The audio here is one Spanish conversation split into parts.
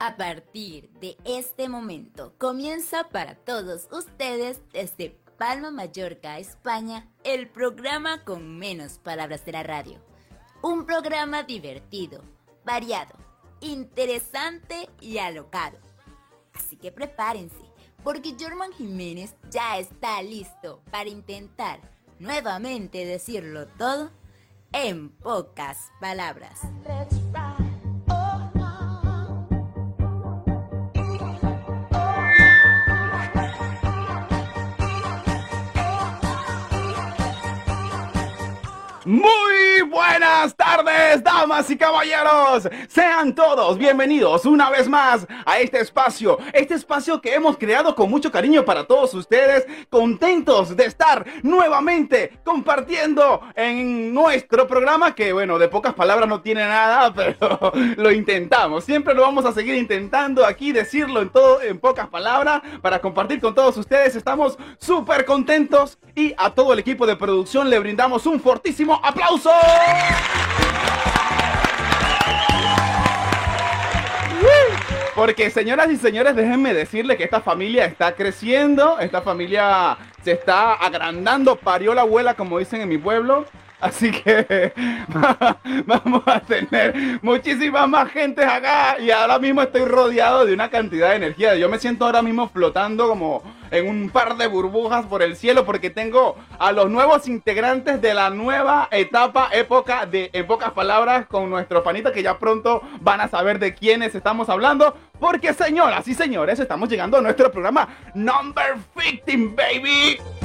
A partir de este momento comienza para todos ustedes desde Palma, Mallorca, España, el programa con menos palabras de la radio. Un programa divertido, variado, interesante y alocado. Así que prepárense, porque German Jiménez ya está listo para intentar nuevamente decirlo todo en pocas palabras. Muy buenas tardes, damas y caballeros. Sean todos bienvenidos una vez más a este espacio, este espacio que hemos creado con mucho cariño para todos ustedes, contentos de estar nuevamente compartiendo en nuestro programa que bueno, de pocas palabras no tiene nada, pero lo intentamos. Siempre lo vamos a seguir intentando aquí decirlo en todo en pocas palabras para compartir con todos ustedes. Estamos súper contentos y a todo el equipo de producción le brindamos un fortísimo aplauso. Porque señoras y señores, déjenme decirles que esta familia está creciendo, esta familia se está agrandando, parió la abuela como dicen en mi pueblo. Así que vamos a tener muchísimas más gente acá y ahora mismo estoy rodeado de una cantidad de energía. Yo me siento ahora mismo flotando como en un par de burbujas por el cielo porque tengo a los nuevos integrantes de la nueva etapa, época de, en pocas palabras, con nuestros panitas que ya pronto van a saber de quiénes estamos hablando. Porque señoras y señores, estamos llegando a nuestro programa Number 15, baby.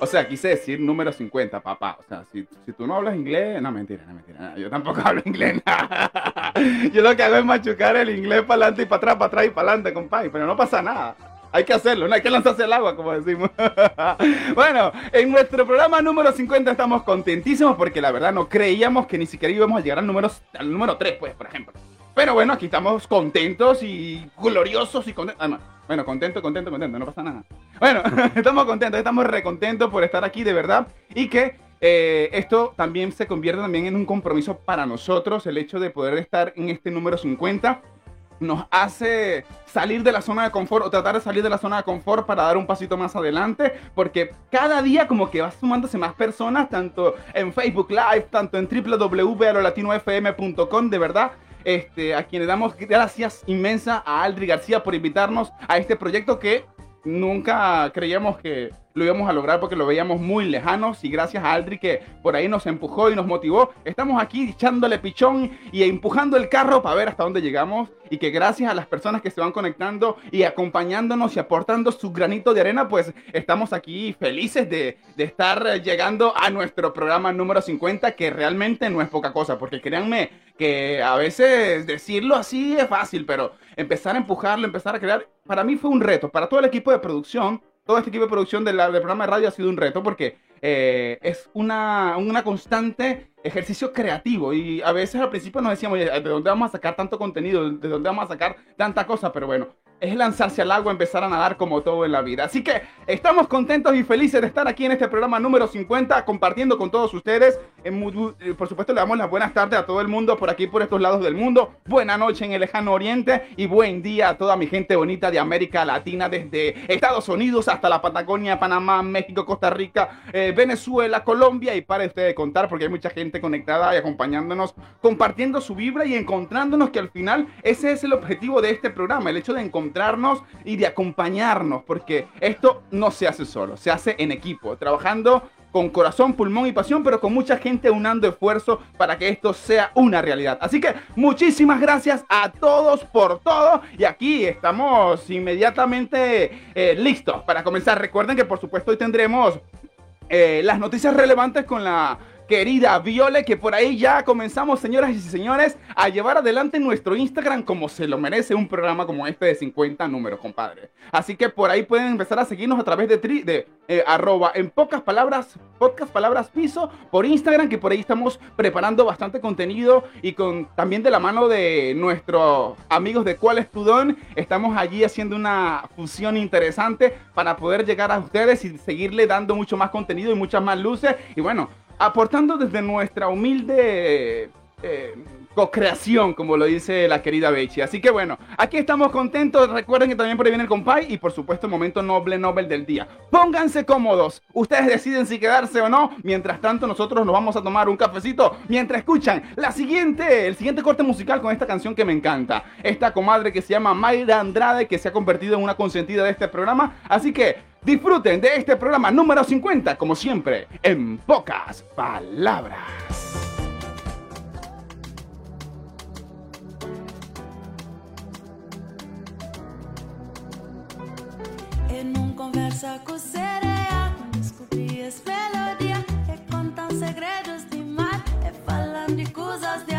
O sea, quise decir número 50, papá. O sea, si, si tú no hablas inglés, no, mentira, no, mentira. Yo tampoco hablo inglés. Yo lo que hago es machucar el inglés para adelante y para atrás, para atrás y para adelante, compadre. Pero no pasa nada. Hay que hacerlo, no hay que lanzarse al agua, como decimos. bueno, en nuestro programa número 50 estamos contentísimos porque la verdad no creíamos que ni siquiera íbamos a llegar al número, al número 3, pues, por ejemplo. Pero bueno, aquí estamos contentos y gloriosos y contentos. Ah, bueno, contento, contento, contento, no pasa nada. Bueno, estamos contentos, estamos recontentos por estar aquí de verdad. Y que eh, esto también se convierte también en un compromiso para nosotros, el hecho de poder estar en este número 50 nos hace salir de la zona de confort o tratar de salir de la zona de confort para dar un pasito más adelante, porque cada día como que va sumándose más personas, tanto en Facebook Live, tanto en www.latinofm.com, de verdad, este, a quienes damos gracias inmensa a Aldri García por invitarnos a este proyecto que nunca creíamos que lo íbamos a lograr porque lo veíamos muy lejanos y gracias a Aldri que por ahí nos empujó y nos motivó, estamos aquí echándole pichón y empujando el carro para ver hasta dónde llegamos y que gracias a las personas que se van conectando y acompañándonos y aportando su granito de arena, pues estamos aquí felices de, de estar llegando a nuestro programa número 50 que realmente no es poca cosa porque créanme que a veces decirlo así es fácil, pero empezar a empujarlo, empezar a crear, para mí fue un reto, para todo el equipo de producción todo este equipo de producción del, programa de radio ha sido un reto porque eh, es una, una constante ejercicio creativo y a veces al principio nos decíamos, ¿de dónde vamos a sacar tanto contenido? ¿De dónde vamos a sacar tanta cosa? Pero bueno, es lanzarse al agua, empezar a nadar como todo en la vida. Así que estamos contentos y felices de estar aquí en este programa número 50, compartiendo con todos ustedes. Eh, por supuesto, le damos las buenas tardes a todo el mundo por aquí, por estos lados del mundo. Buena noche en el lejano oriente y buen día a toda mi gente bonita de América Latina, desde Estados Unidos hasta la Patagonia, Panamá, México, Costa Rica, eh, Venezuela, Colombia y para usted de contar porque hay mucha gente conectada y acompañándonos, compartiendo su vibra y encontrándonos que al final ese es el objetivo de este programa, el hecho de encontrar y de acompañarnos, porque esto no se hace solo, se hace en equipo, trabajando con corazón, pulmón y pasión, pero con mucha gente unando esfuerzo para que esto sea una realidad. Así que muchísimas gracias a todos por todo y aquí estamos inmediatamente eh, listos para comenzar. Recuerden que por supuesto hoy tendremos eh, las noticias relevantes con la querida Viole, que por ahí ya comenzamos, señoras y señores, a llevar adelante nuestro Instagram como se lo merece un programa como este de 50 números, compadre. Así que por ahí pueden empezar a seguirnos a través de, eh, arroba en pocas palabras, podcast palabras piso, por Instagram, que por ahí estamos preparando bastante contenido y con también de la mano de nuestros amigos de Cuál es tu Don, estamos allí haciendo una fusión interesante para poder llegar a ustedes y seguirle dando mucho más contenido y muchas más luces. Y bueno, aportando desde nuestra humilde eh, co-creación, como lo dice la querida Bechi. Así que bueno, aquí estamos contentos. Recuerden que también por ahí viene el compay y por supuesto el momento noble Nobel del día. Pónganse cómodos. Ustedes deciden si quedarse o no. Mientras tanto, nosotros nos vamos a tomar un cafecito mientras escuchan la siguiente, el siguiente corte musical con esta canción que me encanta. Esta comadre que se llama Mayra Andrade, que se ha convertido en una consentida de este programa. Así que disfruten de este programa número 50, como siempre, en pocas palabras. conversa com sereia Descobri as melodia É contam segredos de mar É falando de coisas de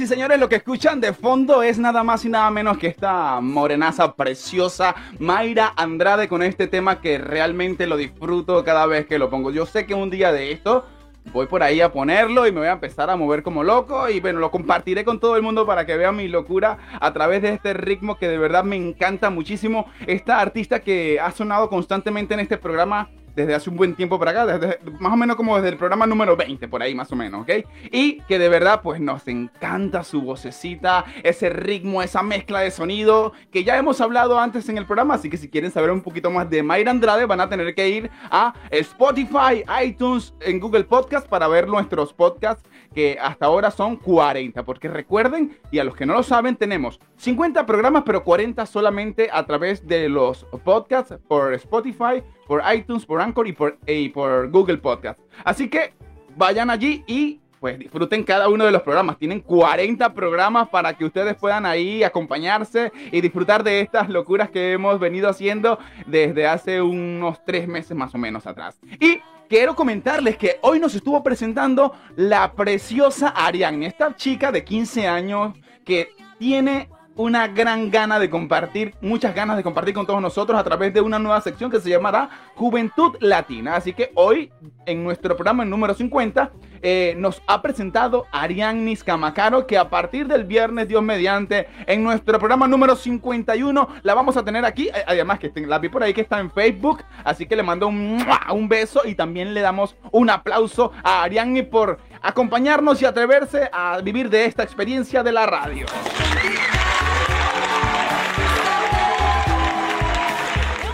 y señores, lo que escuchan de fondo es nada más y nada menos que esta morenaza preciosa Mayra Andrade con este tema que realmente lo disfruto cada vez que lo pongo. Yo sé que un día de esto voy por ahí a ponerlo y me voy a empezar a mover como loco y bueno, lo compartiré con todo el mundo para que vean mi locura a través de este ritmo que de verdad me encanta muchísimo. Esta artista que ha sonado constantemente en este programa desde hace un buen tiempo para acá, desde, más o menos como desde el programa número 20, por ahí más o menos, ¿ok? Y que de verdad pues nos encanta su vocecita, ese ritmo, esa mezcla de sonido que ya hemos hablado antes en el programa, así que si quieren saber un poquito más de Mayra Andrade van a tener que ir a Spotify, iTunes, en Google Podcast para ver nuestros podcasts que hasta ahora son 40, porque recuerden, y a los que no lo saben, tenemos 50 programas, pero 40 solamente a través de los podcasts por Spotify, por iTunes, por Anchor y por, Google Podcast. Así que vayan allí y pues disfruten cada uno de los programas. Tienen 40 programas para que ustedes puedan ahí acompañarse y disfrutar de estas locuras que hemos venido haciendo desde hace unos tres meses más o menos atrás. Y quiero comentarles que hoy nos estuvo presentando la preciosa Ariane, esta chica de 15 años que tiene una gran gana de compartir, muchas ganas de compartir con todos nosotros a través de una nueva sección que se llamará Juventud Latina. Así que hoy, en nuestro programa número 50, eh, nos ha presentado Ariannis Camacaro, que a partir del viernes, Dios mediante, en nuestro programa número 51, la vamos a tener aquí. Eh, además, que la vi por ahí que está en Facebook, así que le mando un, un beso y también le damos un aplauso a Arianni por acompañarnos y atreverse a vivir de esta experiencia de la radio.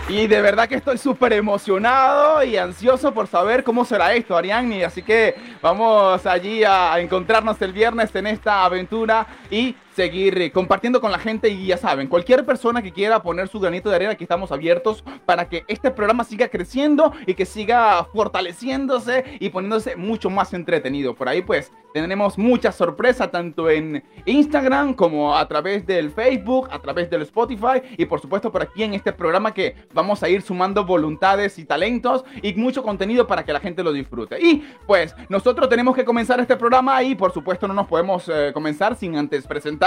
Y de verdad que estoy súper emocionado y ansioso por saber cómo será esto, Ariadne. Así que vamos allí a encontrarnos el viernes en esta aventura y seguir eh, compartiendo con la gente y ya saben, cualquier persona que quiera poner su granito de arena, aquí estamos abiertos para que este programa siga creciendo y que siga fortaleciéndose y poniéndose mucho más entretenido. Por ahí pues tenemos mucha sorpresa tanto en Instagram como a través del Facebook, a través del Spotify y por supuesto por aquí en este programa que vamos a ir sumando voluntades y talentos y mucho contenido para que la gente lo disfrute. Y pues nosotros tenemos que comenzar este programa y por supuesto no nos podemos eh, comenzar sin antes presentar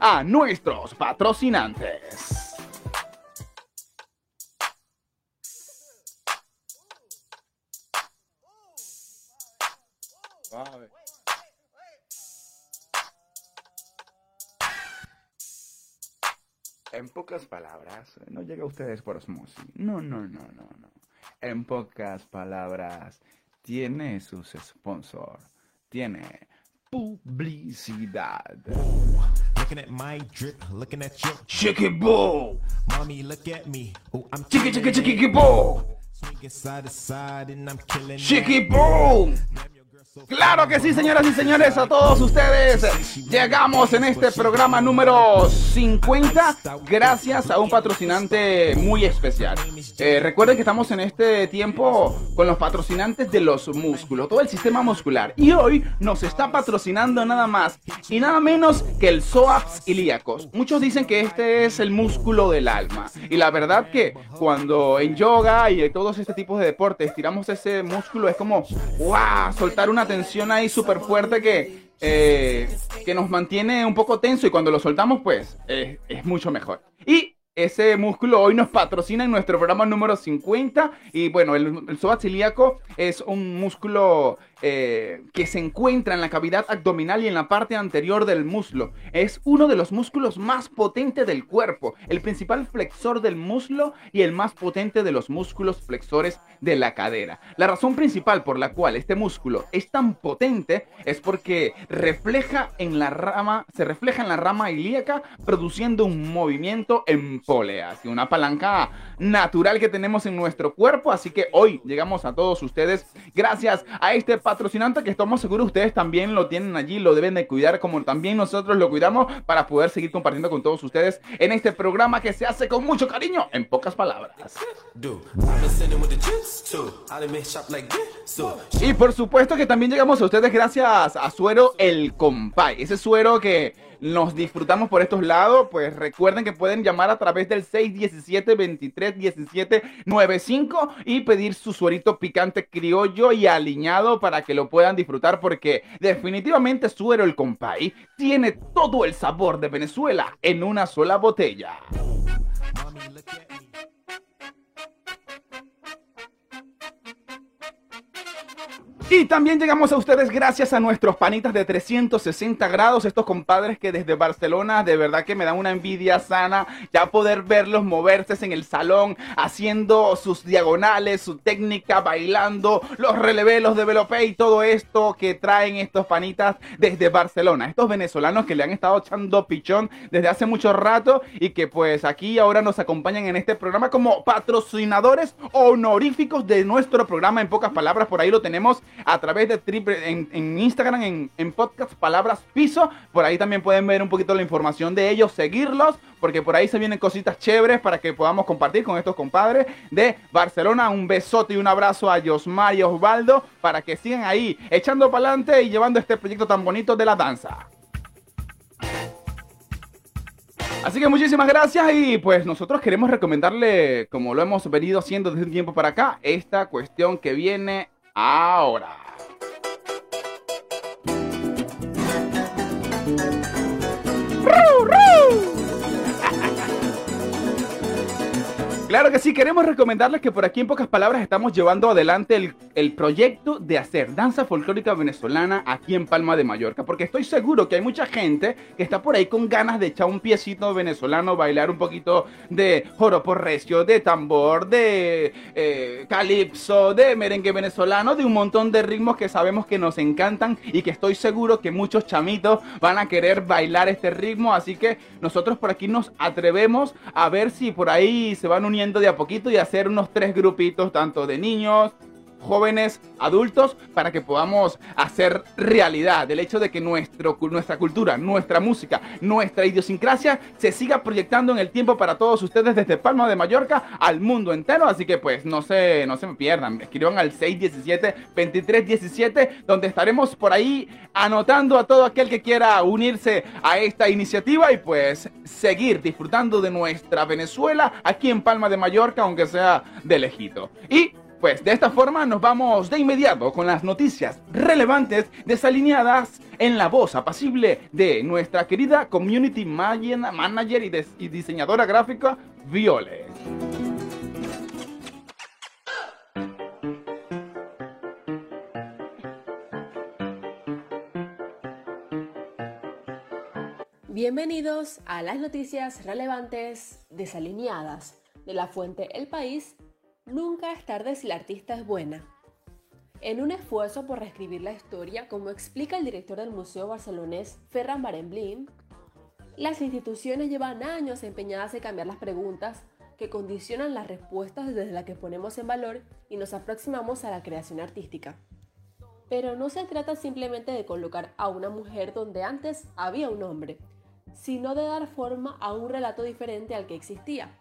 a nuestros patrocinantes. En pocas palabras, no llega a ustedes por osmosis. No, no, no, no, no. En pocas palabras, tiene sus sponsors. Tiene publicidad. Looking at my drip, looking at your chicky ball. Mommy, look at me. Oh, I'm chicky, chicky, chicky, ball. Swinging side to side and I'm killing. Claro que sí, señoras y señores, a todos ustedes. Llegamos en este programa número 50 gracias a un patrocinante muy especial. Eh, recuerden que estamos en este tiempo con los patrocinantes de los músculos, todo el sistema muscular. Y hoy nos está patrocinando nada más y nada menos que el psoas ilíacos. Muchos dicen que este es el músculo del alma. Y la verdad que cuando en yoga y en todos este tipos de deportes tiramos ese músculo es como, wow, soltar una tensión ahí súper fuerte que, eh, que nos mantiene un poco tenso y cuando lo soltamos, pues es mucho mejor. Y ese músculo hoy nos patrocina en nuestro programa número 50. Y bueno, el, el ilíaco es un músculo eh, que se encuentra en la cavidad abdominal y en la parte anterior del muslo. Es uno de los músculos más potentes del cuerpo, el principal flexor del muslo y el más potente de los músculos flexores de la cadera. La razón principal por la cual este músculo es tan potente es porque refleja en la rama, se refleja en la rama ilíaca produciendo un movimiento en poleas y una palanca natural que tenemos en nuestro cuerpo. Así que hoy llegamos a todos ustedes gracias a este patrocinante que estamos seguros ustedes también lo tienen allí, lo deben de cuidar como también nosotros lo cuidamos para poder seguir compartiendo con todos ustedes en este programa que se hace con mucho cariño, en pocas palabras. Y por supuesto que también llegamos a ustedes gracias a Suero El Compay, ese suero que nos disfrutamos por estos lados, pues recuerden que pueden llamar a través del 617 23 17 95 y pedir su suerito picante criollo y aliñado para que lo puedan disfrutar porque definitivamente Suero el Compay tiene todo el sabor de Venezuela en una sola botella. Y también llegamos a ustedes gracias a nuestros panitas de 360 grados, estos compadres que desde Barcelona de verdad que me dan una envidia sana ya poder verlos moverse en el salón, haciendo sus diagonales, su técnica, bailando, los relevelos de velope y todo esto que traen estos panitas desde Barcelona. Estos venezolanos que le han estado echando pichón desde hace mucho rato y que pues aquí ahora nos acompañan en este programa como patrocinadores honoríficos de nuestro programa. En pocas palabras, por ahí lo tenemos a través de triple, en, Instagram, en, en podcast Palabras Piso. Por ahí también pueden ver un poquito la información de ellos, seguirlos, porque por ahí se vienen cositas chéveres para que podamos compartir con estos compadres de Barcelona. Un besote y un abrazo a Josmar y Osvaldo para que sigan ahí echando para adelante y llevando este proyecto tan bonito de la danza. Así que muchísimas gracias y pues nosotros queremos recomendarle, como lo hemos venido haciendo desde un tiempo para acá, esta cuestión que viene ahora. Claro que sí, queremos recomendarles que por aquí en pocas palabras estamos llevando adelante el, el, proyecto de hacer danza folclórica venezolana aquí en Palma de Mallorca, porque estoy seguro que hay mucha gente que está por ahí con ganas de echar un piecito venezolano, bailar un poquito de joropo recio, de tambor, de eh, calipso, de merengue venezolano, de un montón de ritmos que sabemos que nos encantan y que estoy seguro que muchos chamitos van a querer bailar este ritmo, así que nosotros por aquí nos atrevemos a ver si por ahí se van uniendo de a poquito y hacer unos tres grupitos, tanto de niños, jóvenes, adultos, para que podamos hacer realidad el hecho de que nuestro, nuestra cultura, nuestra música, nuestra idiosincrasia se siga proyectando en el tiempo para todos ustedes desde Palma de Mallorca al mundo entero. Así que pues no se, no se me pierdan, escriban al 617-2317, donde estaremos por ahí anotando a todo aquel que quiera unirse a esta iniciativa y pues seguir disfrutando de nuestra Venezuela aquí en Palma de Mallorca, aunque sea de lejito. Y pues de esta forma nos vamos de inmediato con las noticias relevantes desalineadas en la voz apacible de nuestra querida community manager y, diseñadora gráfica Viole. Bienvenidos a las noticias relevantes desalineadas de la fuente El País Nunca es tarde si la artista es buena. En un esfuerzo por reescribir la historia, como explica el director del Museo Barcelonés Ferran Barenblin, las instituciones llevan años empeñadas en cambiar las preguntas que condicionan las respuestas desde las que ponemos en valor y nos aproximamos a la creación artística. Pero no se trata simplemente de colocar a una mujer donde antes había un hombre, sino de dar forma a un relato diferente al que existía,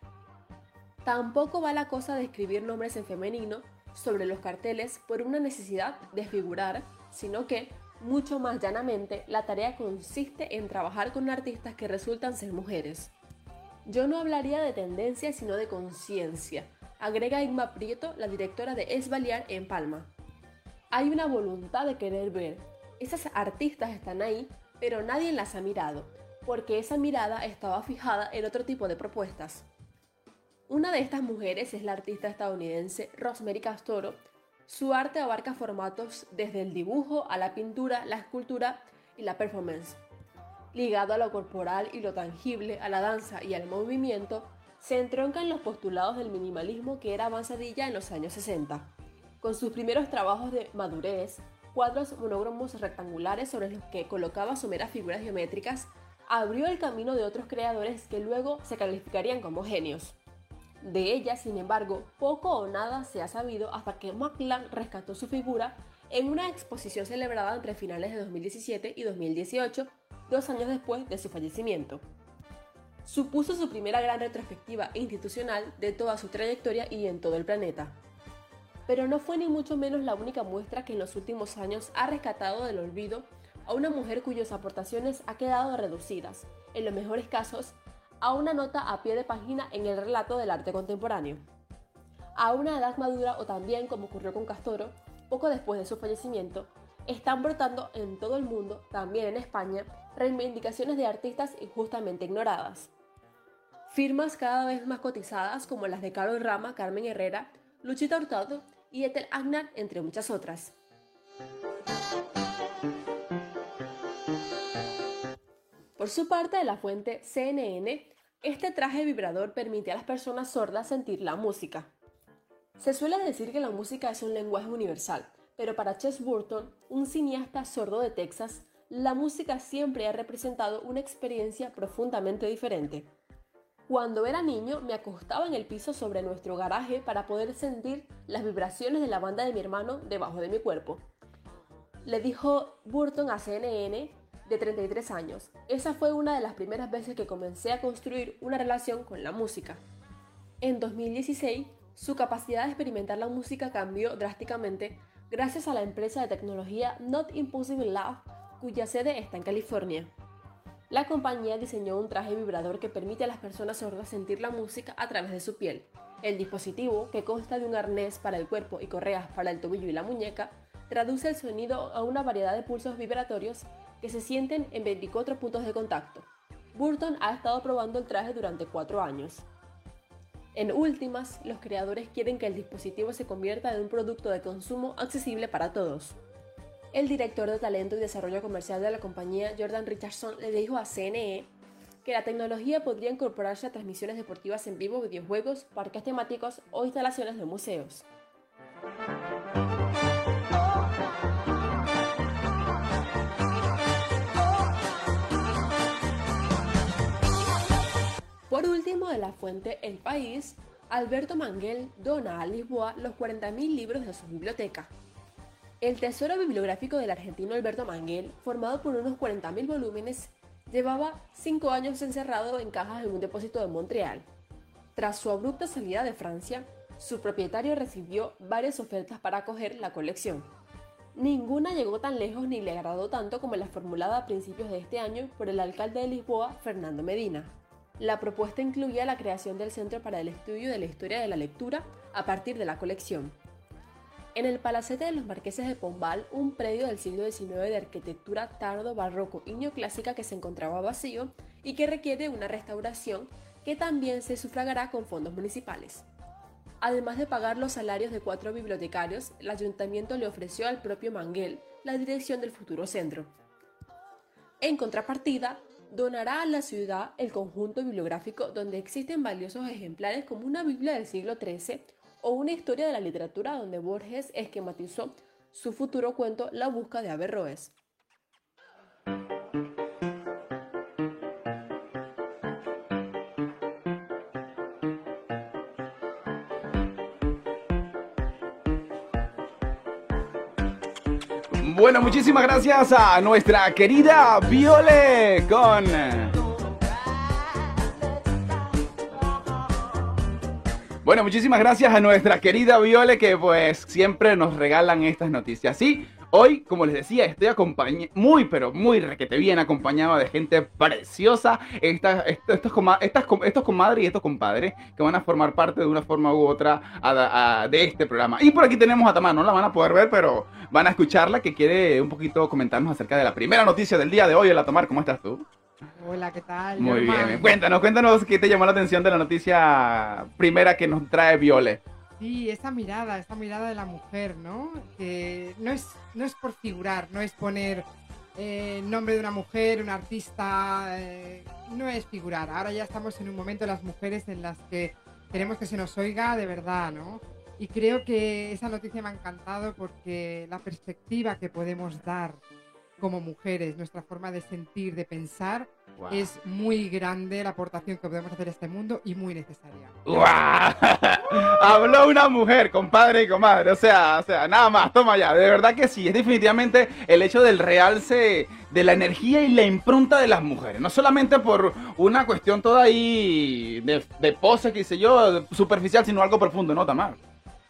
Tampoco va la cosa de escribir nombres en femenino sobre los carteles por una necesidad de figurar, sino que, mucho más llanamente, la tarea consiste en trabajar con artistas que resultan ser mujeres. Yo no hablaría de tendencia, sino de conciencia, agrega Igma Prieto, la directora de Esbaliar en Palma. Hay una voluntad de querer ver. Esas artistas están ahí, pero nadie las ha mirado, porque esa mirada estaba fijada en otro tipo de propuestas. Una de estas mujeres es la artista estadounidense Rosemary Castoro. Su arte abarca formatos desde el dibujo a la pintura, la escultura y la performance. Ligado a lo corporal y lo tangible, a la danza y al movimiento, se entronca en los postulados del minimalismo que era avanzadilla en los años 60. Con sus primeros trabajos de madurez, cuadros monógramos rectangulares sobre los que colocaba someras figuras geométricas, abrió el camino de otros creadores que luego se calificarían como genios. De ella, sin embargo, poco o nada se ha sabido hasta que McLaren rescató su figura en una exposición celebrada entre finales de 2017 y 2018, dos años después de su fallecimiento. Supuso su primera gran retrospectiva institucional de toda su trayectoria y en todo el planeta. Pero no fue ni mucho menos la única muestra que en los últimos años ha rescatado del olvido a una mujer cuyas aportaciones ha quedado reducidas, en los mejores casos, a una nota a pie de página en el relato del arte contemporáneo. A una edad madura o también, como ocurrió con Castoro, poco después de su fallecimiento, están brotando en todo el mundo, también en España, reivindicaciones de artistas injustamente ignoradas. Firmas cada vez más cotizadas como las de Carol Rama, Carmen Herrera, Luchita Hurtado y Ethel Agnar, entre muchas otras. Por su parte, de la fuente CNN, este traje vibrador permite a las personas sordas sentir la música. Se suele decir que la música es un lenguaje universal, pero para Ches Burton, un cineasta sordo de Texas, la música siempre ha representado una experiencia profundamente diferente. Cuando era niño me acostaba en el piso sobre nuestro garaje para poder sentir las vibraciones de la banda de mi hermano debajo de mi cuerpo. le dijo Burton a CNN de 33 años. Esa fue una de las primeras veces que comencé a construir una relación con la música. En 2016, su capacidad de experimentar la música cambió drásticamente gracias a la empresa de tecnología Not Impossible Lab, cuya sede está en California. La compañía diseñó un traje vibrador que permite a las personas sordas sentir la música a través de su piel. El dispositivo, que consta de un arnés para el cuerpo y correas para el tobillo y la muñeca, traduce el sonido a una variedad de pulsos vibratorios que se sienten en 24 puntos de contacto. Burton ha estado probando el traje durante 4 años. En últimas, los creadores quieren que el dispositivo se convierta en un producto de consumo accesible para todos. El director de talento y desarrollo comercial de la compañía, Jordan Richardson, le dijo a CNE que la tecnología podría incorporarse a transmisiones deportivas en vivo, videojuegos, parques temáticos o instalaciones de museos. Por último, de la fuente El País, Alberto Manguel dona a Lisboa los 40.000 libros de su biblioteca. El tesoro bibliográfico del argentino Alberto Manguel, formado por unos 40.000 volúmenes, llevaba 5 años encerrado en cajas en un depósito de Montreal. Tras su abrupta salida de Francia, su propietario recibió varias ofertas para acoger la colección. Ninguna llegó tan lejos ni le agradó tanto como la formulada a principios de este año por el alcalde de Lisboa, Fernando Medina. La propuesta incluía la creación del Centro para el Estudio de la Historia de la Lectura a partir de la colección. En el Palacete de los Marqueses de Pombal, un predio del siglo XIX de arquitectura tardo, barroco y neoclásica que se encontraba vacío y que requiere una restauración que también se sufragará con fondos municipales. Además de pagar los salarios de cuatro bibliotecarios, el ayuntamiento le ofreció al propio Manguel la dirección del futuro centro. En contrapartida, donará a la ciudad el conjunto bibliográfico donde existen valiosos ejemplares como una Biblia del siglo XIII o una historia de la literatura donde Borges esquematizó su futuro cuento La busca de Averroes. Bueno, muchísimas gracias a nuestra querida Viole con... Bueno, muchísimas gracias a nuestra querida Viole que pues siempre nos regalan estas noticias. Sí, hoy, como les decía, estoy acompañado, muy pero muy requete bien acompañado de gente preciosa. Esta- esto- estos, coma- estas com- estos comadres y estos compadres que van a formar parte de una forma u otra a- a- de este programa. Y por aquí tenemos a Tamar, no la van a poder ver, pero van a escucharla que quiere un poquito comentarnos acerca de la primera noticia del día de hoy. Hola Tamar, ¿cómo estás tú? Hola, ¿qué tal? Muy bien, cuéntanos, cuéntanos qué te llamó la atención de la noticia primera que nos trae Viole. Sí, esa mirada, esa mirada de la mujer, ¿no? Que no es, no es por figurar, no es poner eh, nombre de una mujer, un artista, eh, no es figurar. Ahora ya estamos en un momento las mujeres en las que queremos que se nos oiga de verdad, ¿no? Y creo que esa noticia me ha encantado porque la perspectiva que podemos dar como mujeres, nuestra forma de sentir, de pensar, es muy grande la aportación que podemos hacer a este mundo y muy necesaria. ¡Guau! Habló una mujer, compadre y comadre. O sea, o sea, nada más, toma ya. De verdad que sí, es definitivamente el hecho del realce de la energía y la impronta de las mujeres. No solamente por una cuestión toda ahí de, de pose, qué sé yo, superficial, sino algo profundo, ¿no, Tamar?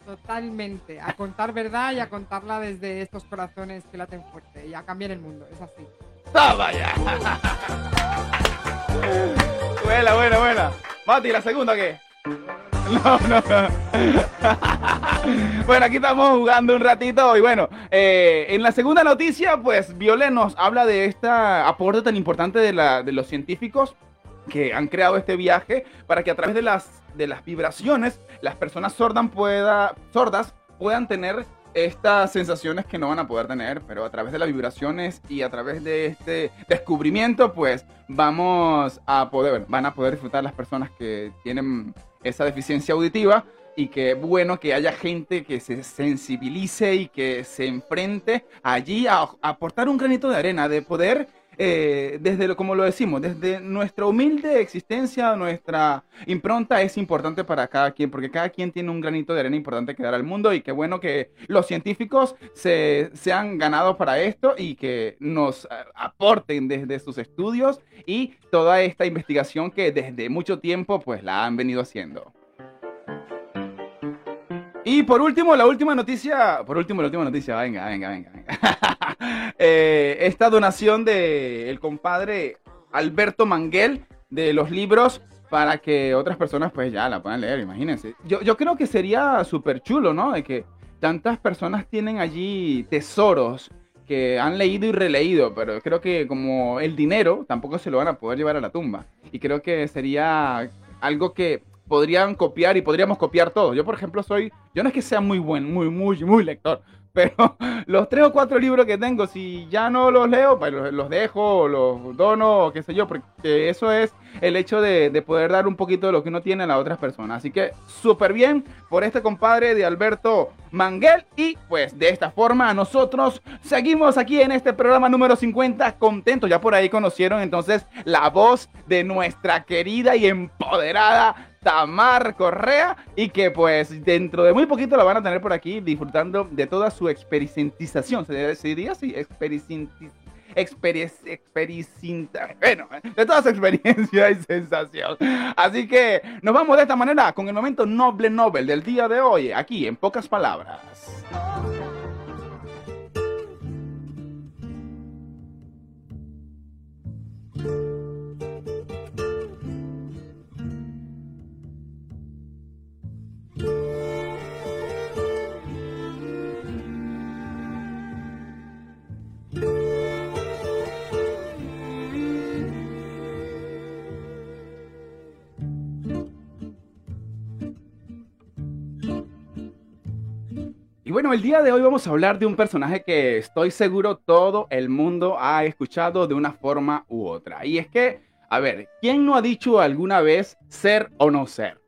Totalmente. A contar verdad y a contarla desde estos corazones que laten fuerte y a cambiar el mundo. Es así. ¡Toma ya! buena, buena, buena. Mati, ¿la segunda qué? No, no, no. bueno, aquí estamos jugando un ratito y bueno, eh, en la segunda noticia, pues Viole nos habla de este aporte tan importante de, la- de los científicos que han creado este viaje para que a través de las, de las vibraciones las personas sordas, pueda, sordas puedan tener estas sensaciones que no van a poder tener, pero a través de las vibraciones y a través de este descubrimiento, pues vamos a poder, van a poder disfrutar las personas que tienen esa deficiencia auditiva y que bueno que haya gente que se sensibilice y que se enfrente allí a aportar un granito de arena, de poder eh, desde lo, como lo decimos, desde nuestra humilde existencia, nuestra impronta es importante para cada quien, porque cada quien tiene un granito de arena importante que dar al mundo y qué bueno que los científicos se, se han ganado para esto y que nos eh, aporten desde sus estudios y toda esta investigación que desde mucho tiempo pues la han venido haciendo. Y por último, la última noticia, por último, la última noticia, venga, venga, venga, venga. Eh, esta donación del el compadre Alberto Manguel de los libros para que otras personas pues ya la puedan leer, imagínense. Yo, yo creo que sería súper chulo, ¿no? De que tantas personas tienen allí tesoros que han leído y releído, pero creo que como el dinero tampoco se lo van a poder llevar a la tumba. Y creo que sería algo que podrían copiar y podríamos copiar todos. Yo, por ejemplo, soy, yo no es que sea muy buen, muy, muy, muy lector, pero los tres o cuatro libros que tengo, si ya no los leo, pues los, dejo, los dono, qué sé yo, porque eso es el hecho de, de, poder dar un poquito de lo que uno tiene a las otras personas. Así que súper bien por este compadre de Alberto Manguel. Y pues de esta forma nosotros seguimos aquí en este programa número 50 contentos. Ya por ahí conocieron entonces la voz de nuestra querida y empoderada Tamar Correa y que pues dentro de muy poquito la van a tener por aquí disfrutando de toda su experiencización. ¿Se diría así? Experiencización experiencia, bueno, de toda su experiencia y sensación. Así que nos vamos de esta manera con el momento noble Nobel del día de hoy, aquí en pocas palabras. Y bueno, el día de hoy vamos a hablar de un personaje que estoy seguro todo el mundo ha escuchado de una forma u otra. Y es que, a ver, ¿quién no ha dicho alguna vez ser o no ser?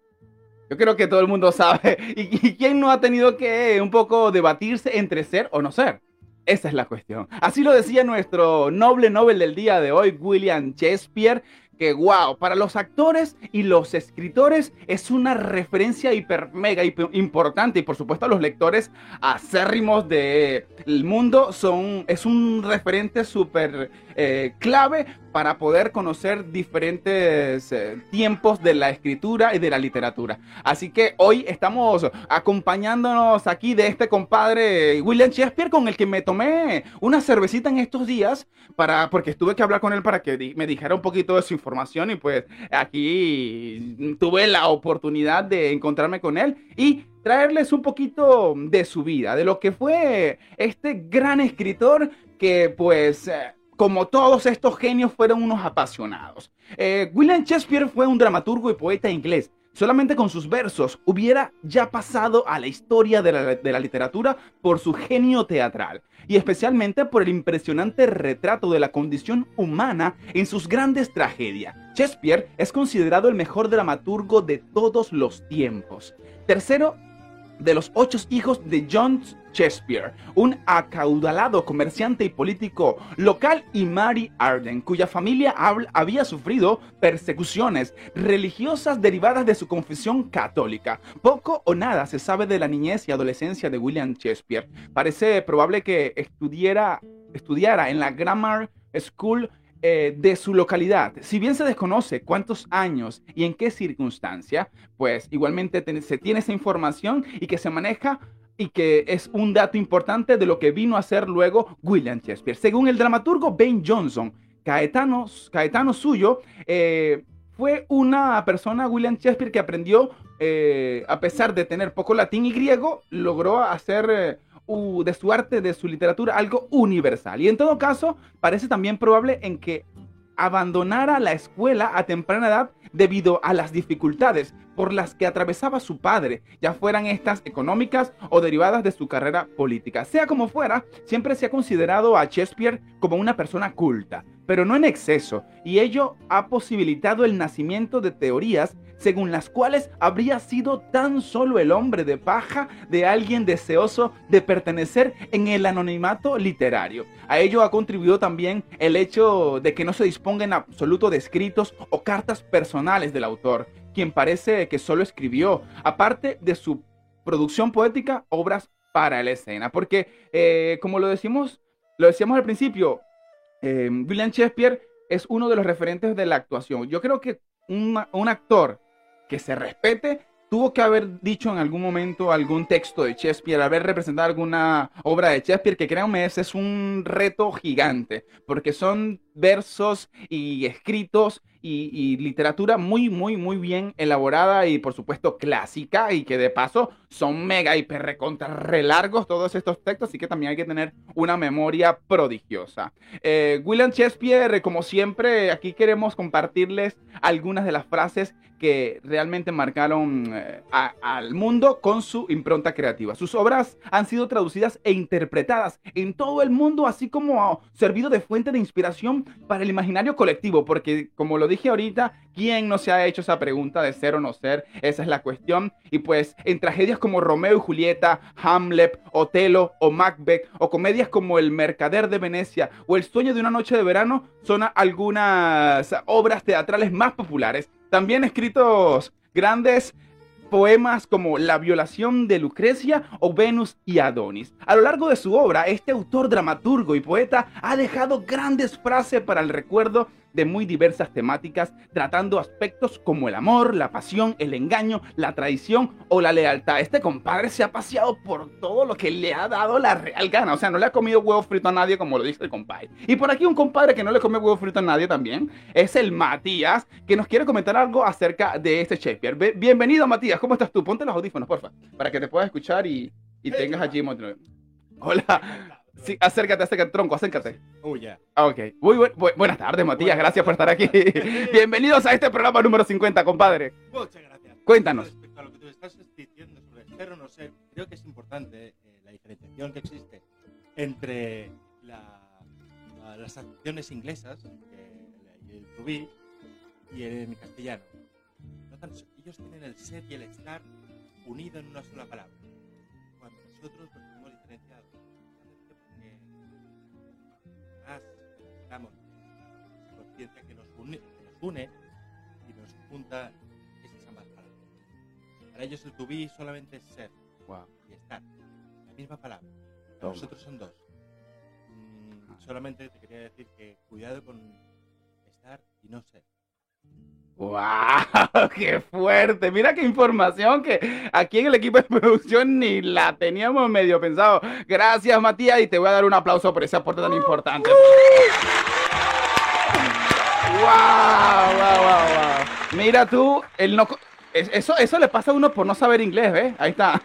Yo creo que todo el mundo sabe. ¿Y, quién no ha tenido que un poco debatirse entre ser o no ser? Esa es la cuestión. Así lo decía nuestro noble Nobel del día de hoy, William Shakespeare, que wow, para los actores y los escritores es una referencia hiper mega importante. Y por supuesto los lectores acérrimos del mundo son es un referente súper eh, clave para poder conocer diferentes eh, tiempos de la escritura y de la literatura. Así que hoy estamos acompañándonos aquí de este compadre William Shakespeare con el que me tomé una cervecita en estos días para porque tuve que hablar con él para que me dijera un poquito de su información y pues aquí tuve la oportunidad de encontrarme con él y traerles un poquito de su vida, de lo que fue este gran escritor que pues eh, como todos estos genios fueron unos apasionados. Eh, William Shakespeare fue un dramaturgo y poeta inglés. Solamente con sus versos hubiera ya pasado a la historia de la, de la, literatura por su genio teatral y especialmente por el impresionante retrato de la condición humana en sus grandes tragedias. Shakespeare es considerado el mejor dramaturgo de todos los tiempos. Tercero de los ocho hijos de John Shakespeare, un acaudalado comerciante y político local, y Mary Arden, cuya familia había sufrido persecuciones religiosas derivadas de su confesión católica. Poco o nada se sabe de la niñez y adolescencia de William Shakespeare. Parece probable que estudiara, en la Grammar School eh, de su localidad. Si bien se desconoce cuántos años y en qué circunstancia, pues igualmente se tiene esa información y que se maneja y que es un dato importante de lo que vino a ser luego William Shakespeare. Según el dramaturgo Ben Caetano, Caetano suyo, eh, fue una persona, William Shakespeare, que aprendió, eh, a pesar de tener poco latín y griego, logró hacer... Eh, de su arte, de su literatura, algo universal. Y en todo caso, parece también probable en que abandonara la escuela a temprana edad debido a las dificultades por las que atravesaba su padre, ya fueran estas económicas o derivadas de su carrera política. Sea como fuera, siempre se ha considerado a Shakespeare como una persona culta, pero no en exceso, y ello ha posibilitado el nacimiento de teorías según las cuales habría sido tan solo el hombre de paja de alguien deseoso de pertenecer en el anonimato literario. A ello ha contribuido también el hecho de que no se disponga en absoluto de escritos o cartas personales del autor, quien parece que solo escribió, aparte de su producción poética, obras para la escena. Porque, eh, como lo decimos, lo decíamos al principio, eh, William Shakespeare es uno de los referentes de la actuación. Yo creo que un, actor que se respete, tuvo que haber dicho en algún momento algún texto de Shakespeare, haber representado alguna obra de Shakespeare, que créanme, ese es un reto gigante, porque son versos y escritos y, y, literatura muy, muy, muy bien elaborada y por supuesto clásica y que de paso son mega, hiper, recontra, re largos todos estos textos, así que también hay que tener una memoria prodigiosa. Eh, William Shakespeare, como siempre, aquí queremos compartirles algunas de las frases que realmente marcaron eh, al mundo con su impronta creativa. Sus obras han sido traducidas e interpretadas en todo el mundo, así como servido de fuente de inspiración para el imaginario colectivo, porque como lo dije ahorita, ¿quién no se ha hecho esa pregunta de ser o no ser? Esa es la cuestión. Y pues en tragedias como Romeo y Julieta, Hamlet, Otelo o Macbeth, o comedias como El Mercader de Venecia o El Sueño de una Noche de Verano, son algunas obras teatrales más populares. También escritos grandes poemas como La violación de Lucrecia o Venus y Adonis. A lo largo de su obra, este autor dramaturgo y poeta ha dejado grandes frases para el recuerdo de muy diversas temáticas, tratando aspectos como el amor, la pasión, el engaño, la traición o la lealtad. Este compadre se ha paseado por todo lo que le ha dado la real gana. O sea, no le ha comido huevo frito a nadie, como lo dice el compadre. Y por aquí un compadre que no le come huevo frito a nadie también es el Matías, que nos quiere comentar algo acerca de este Shakespeare. Bienvenido, Matías. ¿Cómo estás tú? Ponte los audífonos, porfa, para que te puedas escuchar y, y tengas allí. Hola. Sí, acércate, acércate, tronco, acércate. Oh, ya. Ah, Ok. Muy buen- bu- buenas tardes, Matías. Gracias por estar aquí. Bienvenidos a este programa número 50, compadre. Muchas gracias. Cuéntanos. Respecto a lo que tú estás diciendo sobre ser o no ser, creo que es importante eh, la diferenciación que existe entre la- la- las acciones inglesas, que- el to be, y el castellano. Notan, ellos tienen el ser y el estar unido en una sola palabra. Cuando nosotros necesitamos conciencia que nos une, que nos une y nos junta ambas palabras. Para ellos el to be solamente es ser Wow. y estar. La misma palabra. Para Toma. nosotros son dos. Mm, solamente te quería decir que cuidado con estar y no ser. ¡Wow! ¡Qué fuerte! Mira qué información que aquí en el equipo de producción ni la teníamos medio pensado. Gracias, Matías, y te voy a dar un aplauso por ese aporte tan importante. ¡Wow! ¡Wow! ¡Wow! wow. Mira tú, el no. Eso, eso le pasa a uno por no saber inglés, ¿ves? Ahí está.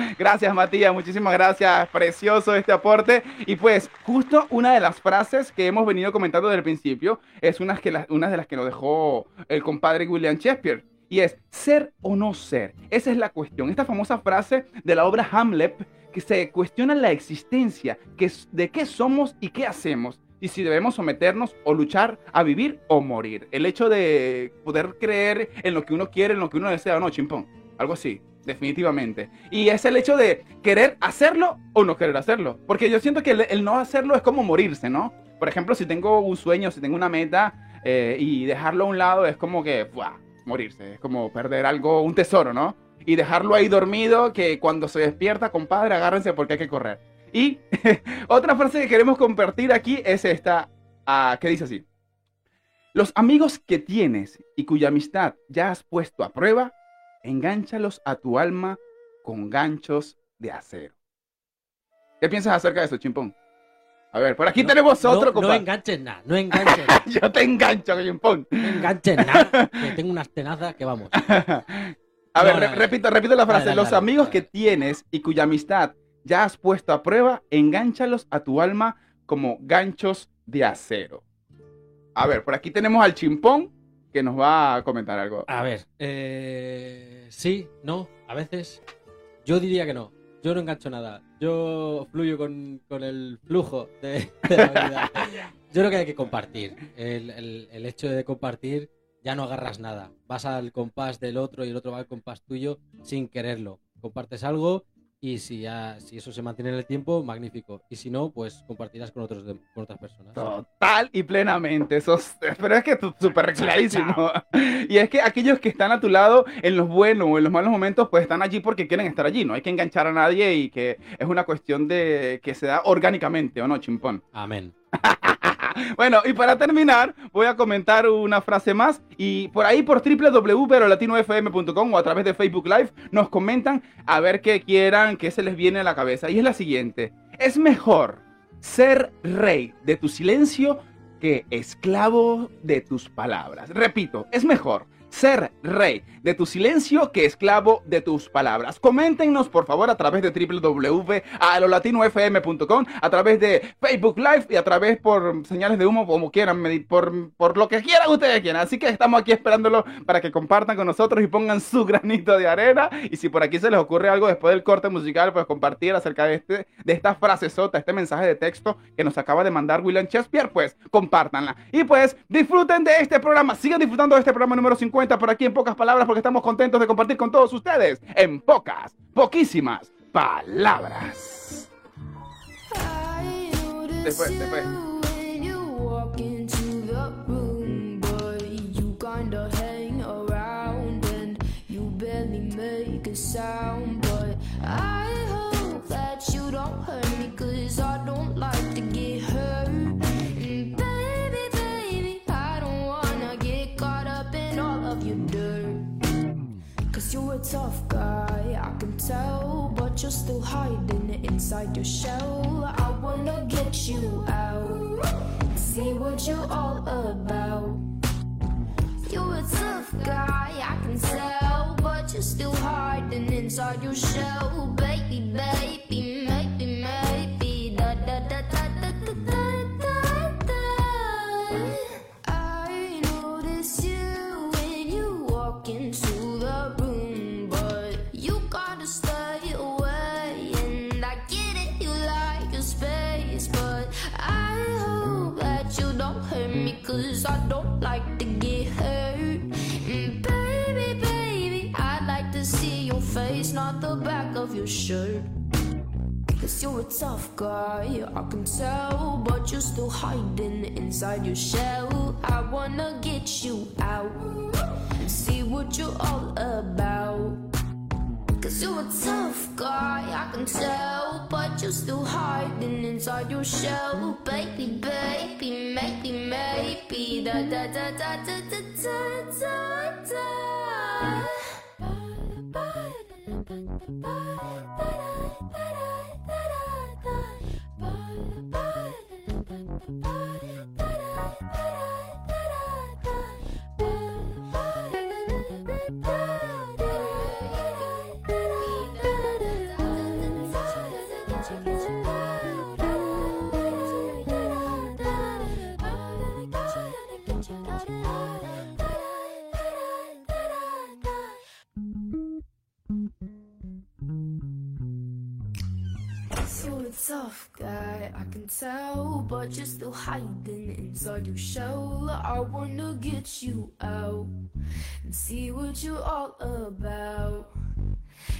gracias, Matías. Muchísimas gracias. Precioso este aporte. Y pues, justo una de las frases que hemos venido comentando desde el principio es una, que la- una de las que nos dejó el compadre William Shakespeare. Y es ser o no ser. Esa es la cuestión. Esta famosa frase de la obra Hamlet que se cuestiona la existencia, que de qué somos y qué hacemos. Y si debemos someternos o luchar a vivir o morir. El hecho de poder creer en lo que uno quiere, en lo que uno desea o no, chimpón. Algo así, definitivamente. Y es el hecho de querer hacerlo o no querer hacerlo. Porque yo siento que el, no hacerlo es como morirse, ¿no? Por ejemplo, si tengo un sueño, si tengo una meta eh, y dejarlo a un lado es como que, ¡buah! morirse. Es como perder algo, un tesoro, ¿no? Y dejarlo ahí dormido, que cuando se despierta, compadre, agárrense porque hay que correr. Y otra frase que queremos compartir aquí es esta, ah, que dice así. Los amigos que tienes y cuya amistad ya has puesto a prueba, engánchalos a tu alma con ganchos de acero. ¿Qué piensas acerca de eso, chimpón? A ver, por aquí No, tenemos no- otro, No compadre. enganches nada, no enganches nada. Yo te engancho, chimpón. No enganches nada. Que tengo unas tenazas que vamos. A ver, No, re- no, repito, repito la frase. dale, Los dale, amigos que tienes y cuya amistad ya has puesto a prueba, engánchalos a tu alma como ganchos de acero. A ver, por aquí tenemos al chimpón, que nos va a comentar algo. A ver, eh, sí, no, a veces. Yo diría que no. Yo no engancho nada. Yo fluyo con, con el flujo de, de la vida. Yo creo que hay que compartir. El, el- el hecho de compartir, ya no agarras nada. Vas al compás del otro y el otro va al compás tuyo sin quererlo. Compartes algo y si, ya, si eso se mantiene en el tiempo, magnífico. Y si no, pues compartirás con, otros de- con otras personas. Total y plenamente, eso es- pero es que tú súper clarísimo. Y es que aquellos que están a tu lado en los buenos o en los malos momentos, pues están allí porque quieren estar allí, no hay que enganchar a nadie y que es una cuestión de que se da orgánicamente, ¿o no, chimpón? Amén. Bueno, y para terminar, voy a comentar una frase más. Y por ahí, por www.latinofm.com o a través de Facebook Live, nos comentan a ver qué quieran, qué se les viene a la cabeza. Y es la siguiente: Es mejor ser rey de tu silencio que esclavo de tus palabras. Repito, es mejor ser rey de tu silencio que esclavo de tus palabras. Coméntenos por favor a través de www.alolatinofm.com, a través de Facebook Live y a través por señales de humo como quieran, por, por lo que quieran ustedes quieran. Así que estamos aquí esperándolo para que compartan con nosotros y pongan su granito de arena. Y si por aquí se les ocurre algo después del corte musical, pues compartir acerca de, este, de esta frase sota, este mensaje de texto que nos acaba de mandar William Shakespeare, pues compártanla. Y pues disfruten de este programa, sigan disfrutando de este programa número 50 por aquí en pocas palabras porque estamos contentos de compartir con todos ustedes en pocas, poquísimas palabras. Después, después. sound, I hope that you don't hurt me, tough guy, I can tell, but you're still hiding inside your shell. I wanna get you out, see what you're all about. You're a tough guy, I can tell, but you're still hiding inside your shell. Baby, baby, maybe, maybe, cause I don't like to get hurt. And baby, baby, I'd like to see your face, not the back of your shirt. Cause you're a tough guy, I can tell, but you're still hiding inside your shell. I wanna get you out and see what you're all about. Cause you're a tough guy, I can tell, but you're still hiding inside your shell. Baby, baby, maybe, maybe, da da da da da da da da You're a tough guy, I can tell, but you're still hiding inside your shell. I wanna get you out and see what you're all about.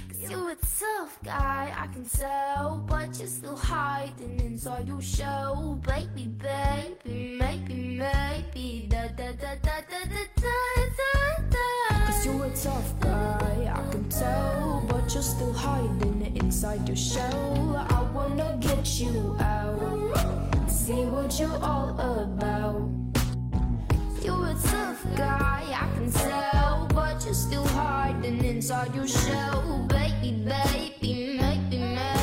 Cause you're a tough guy, I can tell, but you're still hiding inside your shell. Baby, baby, maybe, maybe, da da da da da da da da. Cause you're a tough guy, I can tell, but you're still hiding inside your shell. I wanna get you out, see what you're all about. You're a tough guy, I can tell, but you're still hiding inside your shell. Baby, baby, maybe, maybe,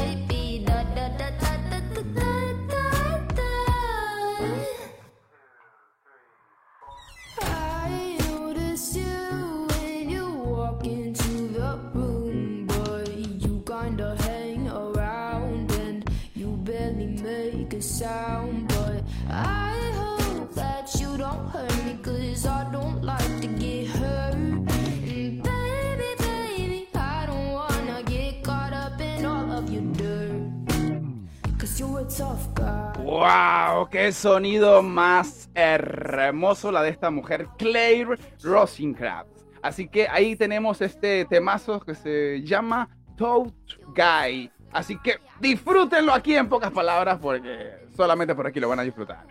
¡Wow! ¡Qué sonido más hermoso la de esta mujer, Claire Rosencrantz! Así que ahí tenemos este temazo que se llama Tough Guy. Así que disfrútenlo aquí en pocas palabras porque solamente por aquí lo van a disfrutar.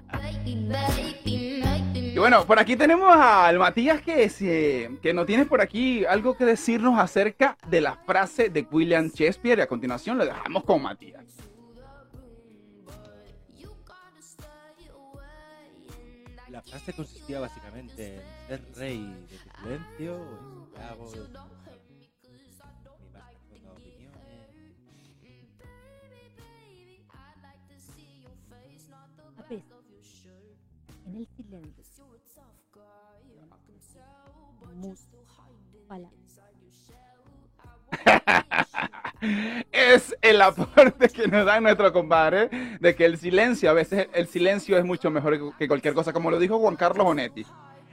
Y bueno, por aquí tenemos al Matías que, se, que nos tienes por aquí algo que decirnos acerca de la frase de William Shakespeare. Y a continuación lo dejamos con Matías. Frase consistía básicamente en ser rey de tu silencio o esclavo de. Mi más profunda opinión A veces, en el silencio, palabras. es el aporte que nos da nuestro compadre de que el silencio, a veces el silencio es mucho mejor que cualquier cosa, como lo dijo Juan Carlos Bonetti.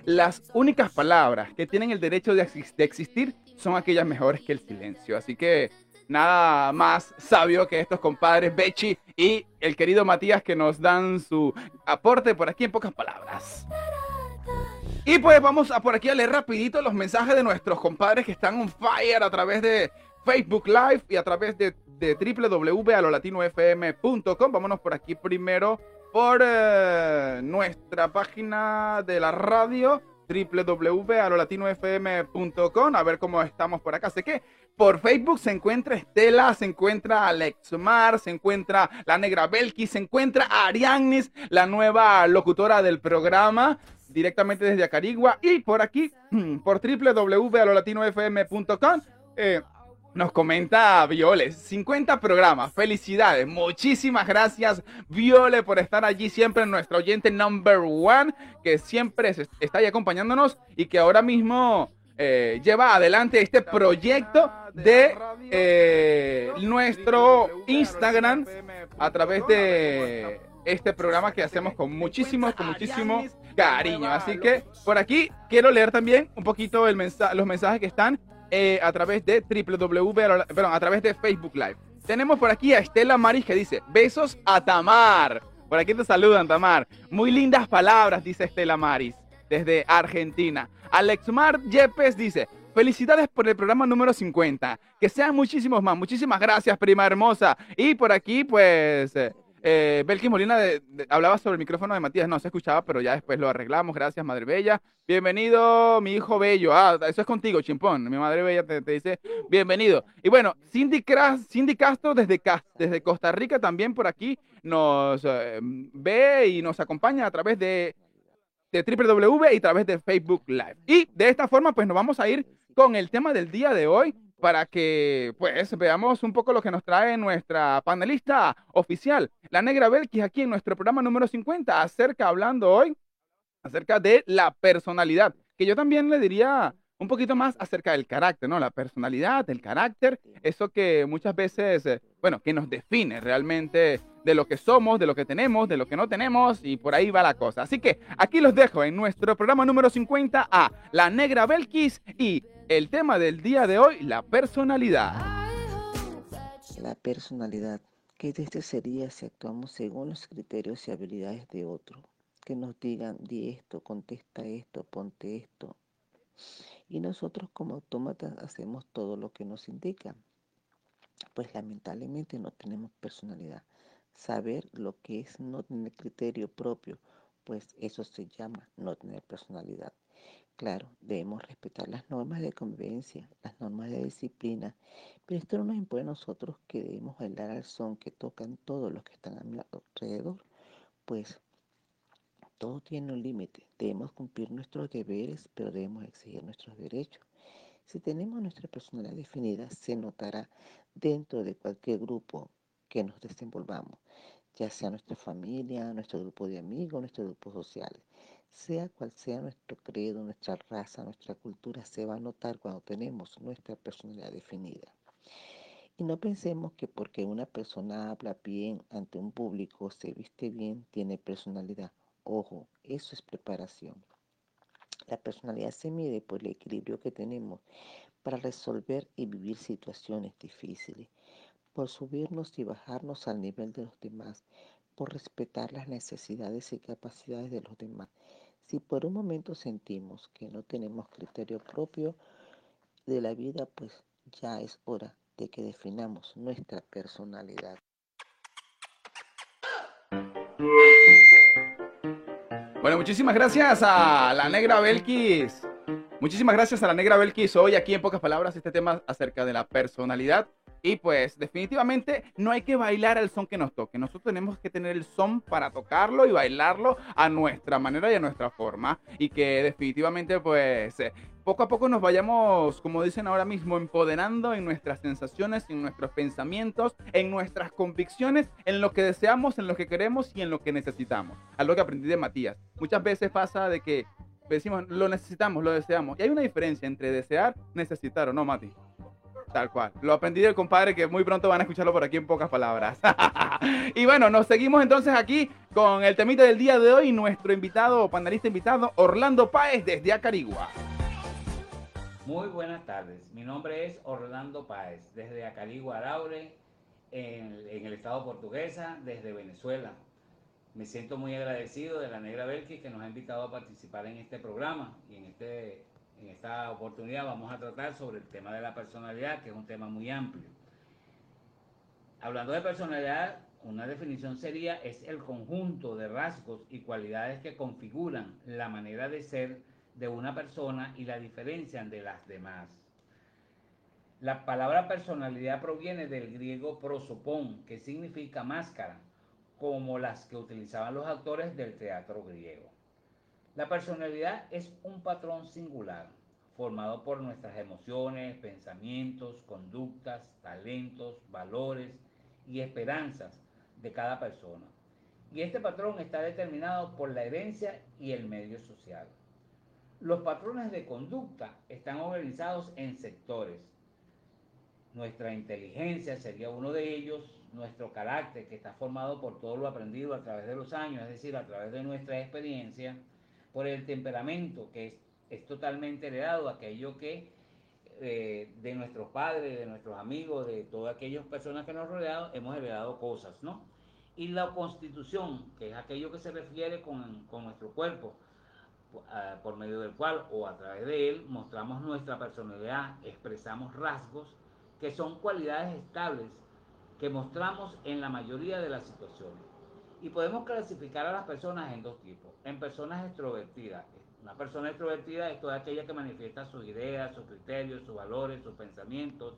Las únicas palabras que tienen el derecho de, exis- de existir son aquellas mejores que el silencio. Así que nada más sabio que estos compadres Bechi y el querido Matías que nos dan su aporte por aquí en pocas palabras. Y pues vamos a por aquí a leer rapidito los mensajes de nuestros compadres que están on fire a través de Facebook Live y a través de, de www.alolatinofm.com. Vámonos por aquí primero por eh, nuestra página de la radio www.alolatinofm.com a ver cómo estamos por acá. Sé que por Facebook se encuentra Estela, se encuentra Alex Mar, se encuentra la Negra Belki, se encuentra Ariadnis, la nueva locutora del programa directamente desde Acarigua y por aquí por www.alolatinofm.com eh, nos comenta Viole, 50 programas, felicidades, muchísimas gracias Viole por estar allí siempre, nuestro oyente number one, que siempre está ahí acompañándonos y que ahora mismo eh, lleva adelante este proyecto de eh, nuestro Instagram a través de este programa que hacemos con muchísimo, con muchísimo cariño. Así que por aquí quiero leer también un poquito el los mensajes que están eh, a través de www, perdón, a través de Facebook Live. Tenemos por aquí a Estela Maris que dice, besos a Tamar. Por aquí te saludan, Tamar. Muy lindas palabras, dice Estela Maris, desde Argentina. Alexmar Yepes dice, felicidades por el programa número 50. Que sean muchísimos más. Muchísimas gracias, prima hermosa. Y por aquí, pues... eh, eh, Belkis Molina de- hablaba sobre el micrófono de Matías, no se escuchaba, pero ya después lo arreglamos. Gracias, Madre Bella. Bienvenido, mi hijo bello. Ah, eso es contigo, chimpón. Mi Madre Bella te, dice bienvenido. Y bueno, Cindy, Cras- Cindy Castro desde, desde Costa Rica también por aquí nos eh, ve y nos acompaña a través de, de y a través de Facebook Live. Y de esta forma, pues nos vamos a ir con el tema del día de hoy para que pues veamos un poco lo que nos trae nuestra panelista oficial, la Negra Belkis, aquí en nuestro programa número 50, acerca, hablando hoy, acerca de la personalidad, que yo también le diría un poquito más acerca del carácter, ¿no? La personalidad, el carácter, eso que muchas veces, eh, bueno, que nos define realmente de lo que somos, de lo que tenemos, de lo que no tenemos, y por ahí va la cosa. Así que aquí los dejo en nuestro programa número 50 a La Negra Belkis y el tema del día de hoy, la personalidad. La personalidad. ¿Qué de este sería si actuamos según los criterios y habilidades de otro? Que nos digan, di esto, contesta esto, ponte esto. Y nosotros como autómatas hacemos todo lo que nos indican. Pues lamentablemente no tenemos personalidad. Saber lo que es no tener criterio propio, pues eso se llama no tener personalidad. Claro, debemos respetar las normas de convivencia, las normas de disciplina, pero esto no nos impone a nosotros que debemos bailar al son que tocan todos los que están a mi alrededor, pues todo tiene un límite. Debemos cumplir nuestros deberes, pero debemos exigir nuestros derechos. Si tenemos nuestra personalidad definida, se notará dentro de cualquier grupo que nos desenvolvamos, ya sea nuestra familia, nuestro grupo de amigos, nuestros grupos sociales. Sea cual sea nuestro credo, nuestra raza, nuestra cultura, se va a notar cuando tenemos nuestra personalidad definida. Y no pensemos que porque una persona habla bien ante un público, se viste bien, tiene personalidad. Ojo, eso es preparación. La personalidad se mide por el equilibrio que tenemos para resolver y vivir situaciones difíciles, por subirnos y bajarnos al nivel de los demás, por respetar las necesidades y capacidades de los demás. Si por un momento sentimos que no tenemos criterio propio de la vida, pues ya es hora de que definamos nuestra personalidad. Bueno, muchísimas gracias a la negra Belkis. Muchísimas gracias a la negra Belkis. Hoy aquí en pocas palabras este tema acerca de la personalidad. Y pues definitivamente no hay que bailar al son que nos toque. Nosotros tenemos que tener el son para tocarlo y bailarlo a nuestra manera y a nuestra forma. Y que definitivamente pues eh, poco a poco nos vayamos, como dicen ahora mismo, empoderando en nuestras sensaciones, en nuestros pensamientos, en nuestras convicciones, en lo que deseamos, en lo que queremos y en lo que necesitamos. Algo que aprendí de Matías. Muchas veces pasa de que decimos, lo necesitamos, lo deseamos. Y hay una diferencia entre desear, necesitar o no, Mati. Tal cual. Lo aprendí del compadre que muy pronto van a escucharlo por aquí en pocas palabras. y bueno, nos seguimos entonces aquí con el temita del día de hoy. Nuestro invitado, panelista invitado, Orlando Páez desde Acarigua. Muy buenas tardes. Mi nombre es Orlando Páez, desde Acarigua, Araure, en, en el estado portuguesa, desde Venezuela. Me siento muy agradecido de la Negra Belki que nos ha invitado a participar en este programa y en este en esta oportunidad vamos a tratar sobre el tema de la personalidad, que es un tema muy amplio. Hablando de personalidad, una definición sería es el conjunto de rasgos y cualidades que configuran la manera de ser de una persona y la diferencian de las demás. La palabra personalidad proviene del griego prosopón, que significa máscara, como las que utilizaban los actores del teatro griego. La personalidad es un patrón singular, formado por nuestras emociones, pensamientos, conductas, talentos, valores y esperanzas de cada persona. Y este patrón está determinado por la herencia y el medio social. Los patrones de conducta están organizados en sectores. Nuestra inteligencia sería uno de ellos, nuestro carácter que está formado por todo lo aprendido a través de los años, es decir, a través de nuestra experiencia, por el temperamento, que es, es totalmente heredado, aquello que eh, de nuestros padres, de nuestros amigos, de todas aquellas personas que nos rodean, hemos heredado cosas, ¿no? Y la constitución, que es aquello que se refiere con, con nuestro cuerpo, ah, por medio del cual o a través de él mostramos nuestra personalidad, expresamos rasgos que son cualidades estables que mostramos en la mayoría de las situaciones. Y podemos clasificar a las personas en dos tipos. En personas extrovertidas. Una persona extrovertida es toda aquella que manifiesta sus ideas, sus criterios, sus valores, sus pensamientos.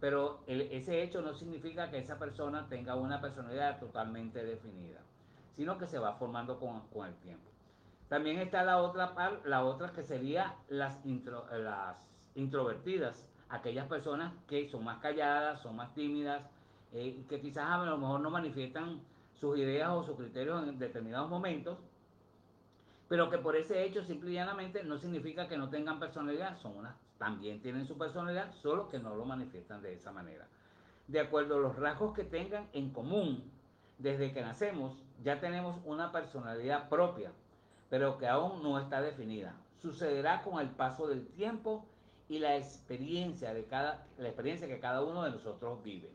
Pero ese hecho no significa que esa persona tenga una personalidad totalmente definida, sino que se va formando con, con el tiempo. También está la otra parte, la otra que sería las, las introvertidas, aquellas personas que son más calladas, son más tímidas, eh, que quizás a lo mejor no manifiestan sus ideas o sus criterios en determinados momentos, pero que por ese hecho simple y llanamente no significa que no tengan personalidad, son unas, también tienen su personalidad, solo que no lo manifiestan de esa manera. De acuerdo a los rasgos que tengan en común, desde que nacemos ya tenemos una personalidad propia, pero que aún no está definida. Sucederá con el paso del tiempo y la experiencia de cada la experiencia que cada uno de nosotros vive.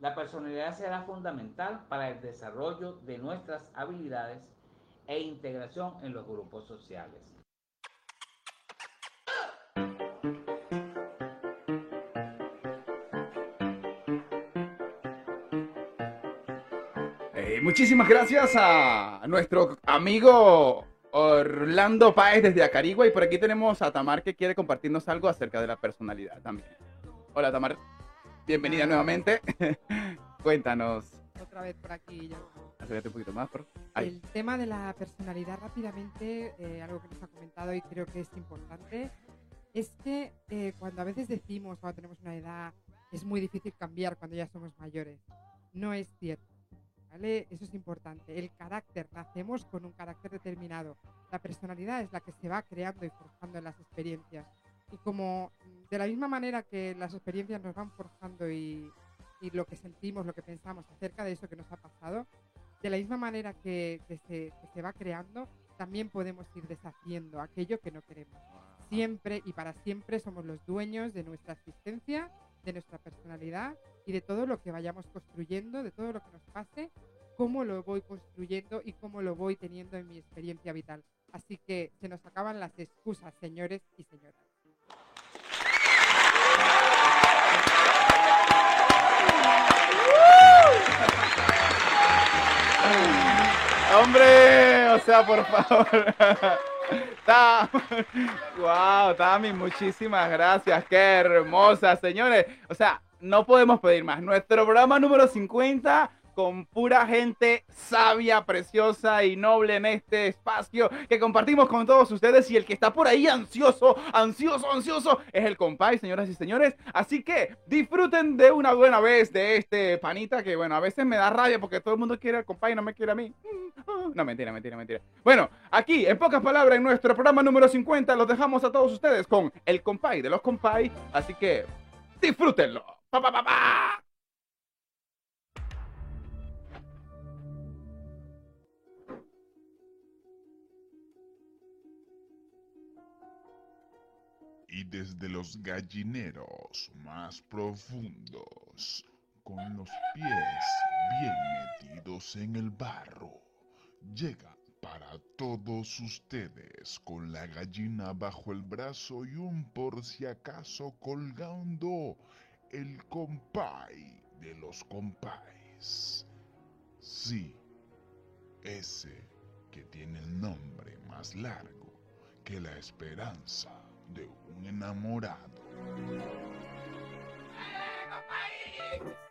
La personalidad será fundamental para el desarrollo de nuestras habilidades e integración en los grupos sociales. Eh, muchísimas gracias a nuestro amigo Orlando Páez desde Acarigua y por aquí tenemos a Tamar que quiere compartirnos algo acerca de la personalidad también. Hola Tamar. Bienvenida nuevamente. Cuéntanos. Otra vez por aquí. Yo. Acércate un poquito más, por El tema de la personalidad rápidamente, eh, algo que nos ha comentado y creo que es importante, es que eh, cuando a veces decimos, cuando tenemos una edad, es muy difícil cambiar cuando ya somos mayores. No es cierto. ¿Vale? Eso es importante. El carácter, nacemos con un carácter determinado. La personalidad es la que se va creando y forjando en las experiencias. Y como de la misma manera que las experiencias nos van forjando y, y lo que sentimos, lo que pensamos acerca de eso que nos ha pasado, de la misma manera que, que, se, que, se, va creando, también podemos ir deshaciendo aquello que no queremos. Siempre y para siempre somos los dueños de nuestra existencia, de nuestra personalidad y de todo lo que vayamos construyendo, de todo lo que nos pase cómo lo voy construyendo y cómo lo voy teniendo en mi experiencia vital. Así que se nos acaban las excusas, señores y señoras. Hombre, o sea, por favor. Wow, Tami, muchísimas gracias. Qué hermosa, señores. O sea, no podemos pedir más. Nuestro programa número 50 con pura gente sabia, preciosa y noble en este espacio que compartimos con todos ustedes y el que está por ahí ansioso, ansioso, ansioso es el compay, señoras y señores. Así que disfruten de una buena vez de este panita que bueno, a veces me da rabia porque todo el mundo quiere al compay y no me quiere a mí. No, mentira, mentira, mentira. Bueno, aquí, en pocas palabras, en nuestro programa número 50, los dejamos a todos ustedes con el compay de los compay. Así que disfrútenlo. Pa, pa, pa, y desde los gallineros más profundos, con los pies bien metidos en el barro, llega para todos ustedes con la gallina bajo el brazo y un por si acaso colgando el compay de los compáis. Sí, ese que tiene el nombre más largo que la esperanza de un enamorado.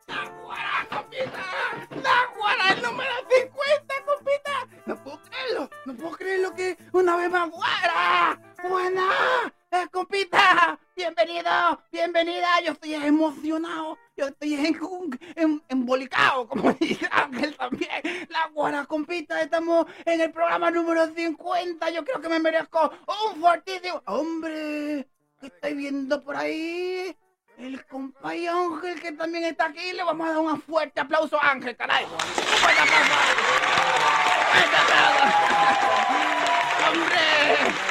¡Naguará, compita! ¡Naguará, el número 50, compita! No puedo creerlo, no puedo creerlo que una vez más fuera. ¡Buena! ¡Eh, compita! ¡Bienvenido! ¡Bienvenida! Yo estoy emocionado. Yo estoy en, en- embolicado, como dice Ángel también. La guara, compita, estamos en el programa número 50. Yo creo que me merezco un fortísimo... ¡Hombre! ¿Qué estoy viendo por ahí? El compay Ángel que también está aquí. Le vamos a dar un fuerte aplauso a Ángel, caray. Un. ¡Fuerte aplauso! ¡Hombre!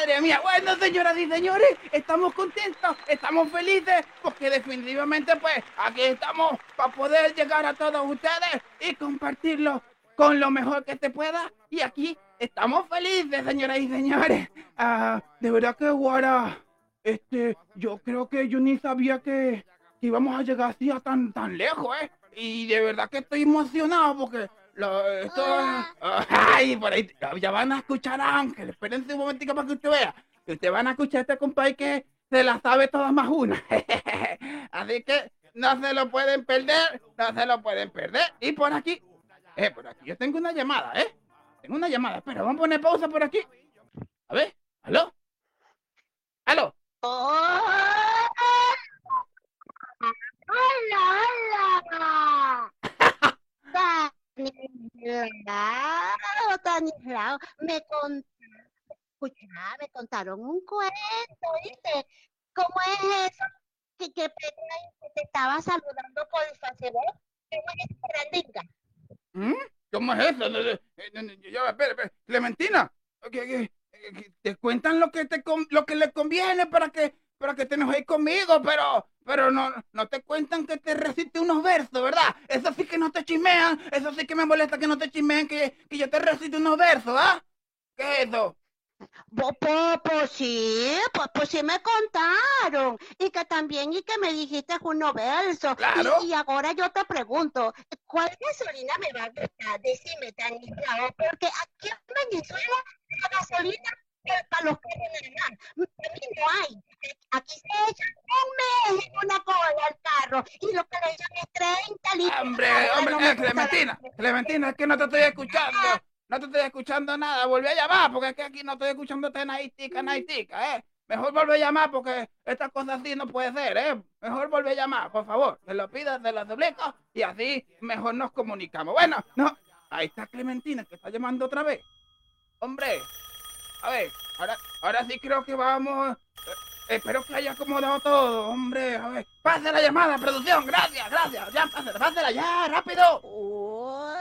Madre mía, bueno señoras y señores, estamos contentos, estamos felices, porque definitivamente pues aquí estamos para poder llegar a todos ustedes y compartirlo con lo mejor que se pueda. Y aquí estamos felices, señoras y señores. Ah, de verdad que guara, este, yo creo que yo ni sabía que, que íbamos a llegar así a tan, tan lejos, ¿eh? Y de verdad que estoy emocionado porque lo, esto, ay, por ahí, ya van a escuchar a Ángel. Espérense un momentico para que usted vea. Que usted van a escuchar a este compadre que se la sabe todas más una. Así que no se lo pueden perder, no se lo pueden perder. Y por aquí, eh, por aquí yo tengo una llamada, ¿eh? Tengo una llamada, espera, vamos a poner pausa por aquí. A ver, ¿aló? ¿Aló? Hola, hola. Stanislao, Stanislao, me contaron, escucha, me contaron un cuento, ¿viste? ¿Cómo es eso? Que, que te estaba saludando por Facebook. ¿Cómo es grandinga? ¿Mm? ¿Cómo es eso? Eh, va, espera, espera. Clementina, que- que te cuentan lo que te lo que le conviene para que para que te enojes conmigo, pero pero no no te cuentan que te recite unos versos, ¿verdad? Eso sí que no te chismean, eso sí que me molesta que no te chismeen que, que yo te recite unos versos, ¿ah? ¿Qué es eso? Pues, sí, pues, pues sí me contaron. Y que también, y que me dijiste unos versos. Claro. Y, y ahora yo te pregunto, ¿cuál gasolina me va a gustar? Decime, Stanislao, porque aquí en Venezuela la gasolina es para los. Aquí no hay. Aquí se echa un mes en una cola al carro y lo que le echan es 30 litros. Hombre, hombre, no eh, Clementina, Clementina, es que no te estoy escuchando. No te estoy escuchando nada. Volví a llamar porque es que aquí no estoy escuchando naitica, naitica, ¿eh? Mejor volver a llamar porque estas cosas así no puede ser, ¿eh? Mejor volver a llamar, por favor. Te lo pido, te lo suplico y así mejor nos comunicamos. Bueno, no. Ahí está Clementina que está llamando otra vez. Hombre, a ver, ahora, ahora sí creo que vamos. Espero que haya acomodado todo, hombre. A ver, pase la llamada, producción. Gracias, gracias. Ya, pásela, pásela, ya, rápido. Hola,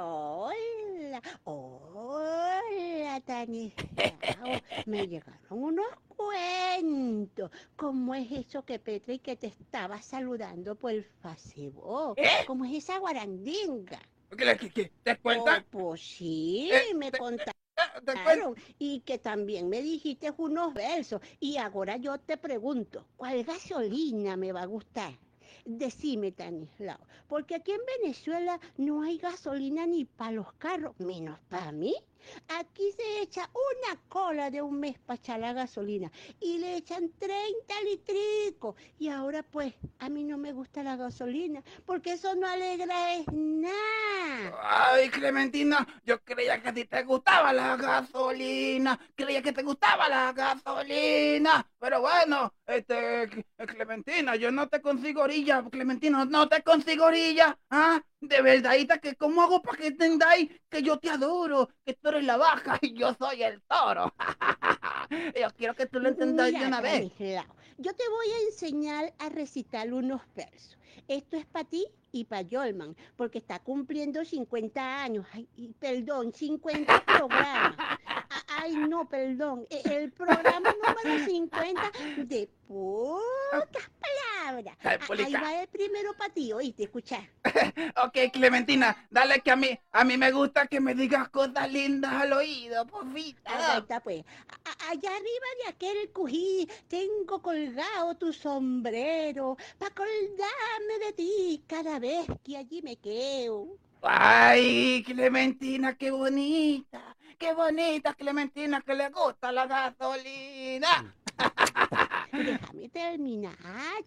hola, hola, Stanislao. Me llegaron unos cuentos. ¿cómo es eso que Petra y que te estaba saludando por el Facebook? ¿Eh? ¿Cómo es esa guarandinga? ¿Qué, qué, qué? ¿Te cuentan? Oh, pues sí, Eh, me te- contaron. Claro, y que también me dijiste unos versos. Y ahora yo te pregunto, ¿cuál gasolina me va a gustar? Decime, Tanislao, porque aquí en Venezuela no hay gasolina ni para los carros, menos para mí. Aquí se echa una cola de un mes para echar la gasolina y le echan 30 litricos. Y ahora pues a mí no me gusta la gasolina porque eso no alegra es nada. Ay, Clementina, yo creía que a ti te gustaba la gasolina. Creía que te gustaba la gasolina. Pero bueno, este, Cle- Clementina, yo no te consigo orilla. Clementina, no te consigo orilla. ¿Ah? De verdadita que cómo hago para que entendáis que yo te adoro, que tú eres la baja y yo soy el toro. yo quiero que tú lo entendáis de una vez. Yo te voy a enseñar a recitar unos versos. Esto es para ti y para Yolman, porque está cumpliendo 50 años. Ay, y perdón, 50 programas. Ay, no, perdón. e- El programa número 50 de pocas palabras. Ay, A- Ahí va el primero para ti, oíste, escucha. Ok, Clementina, dale que a mí, a mí me gusta que me digas cosas lindas al oído, porfita. Ahí está, pues. A- Allá arriba de aquel cují tengo colgado tu sombrero para acordarme de ti cada vez que allí me quedo. Ay, Clementina, qué bonita, qué bonita Clementina que le gusta la gasolina. Déjame terminar,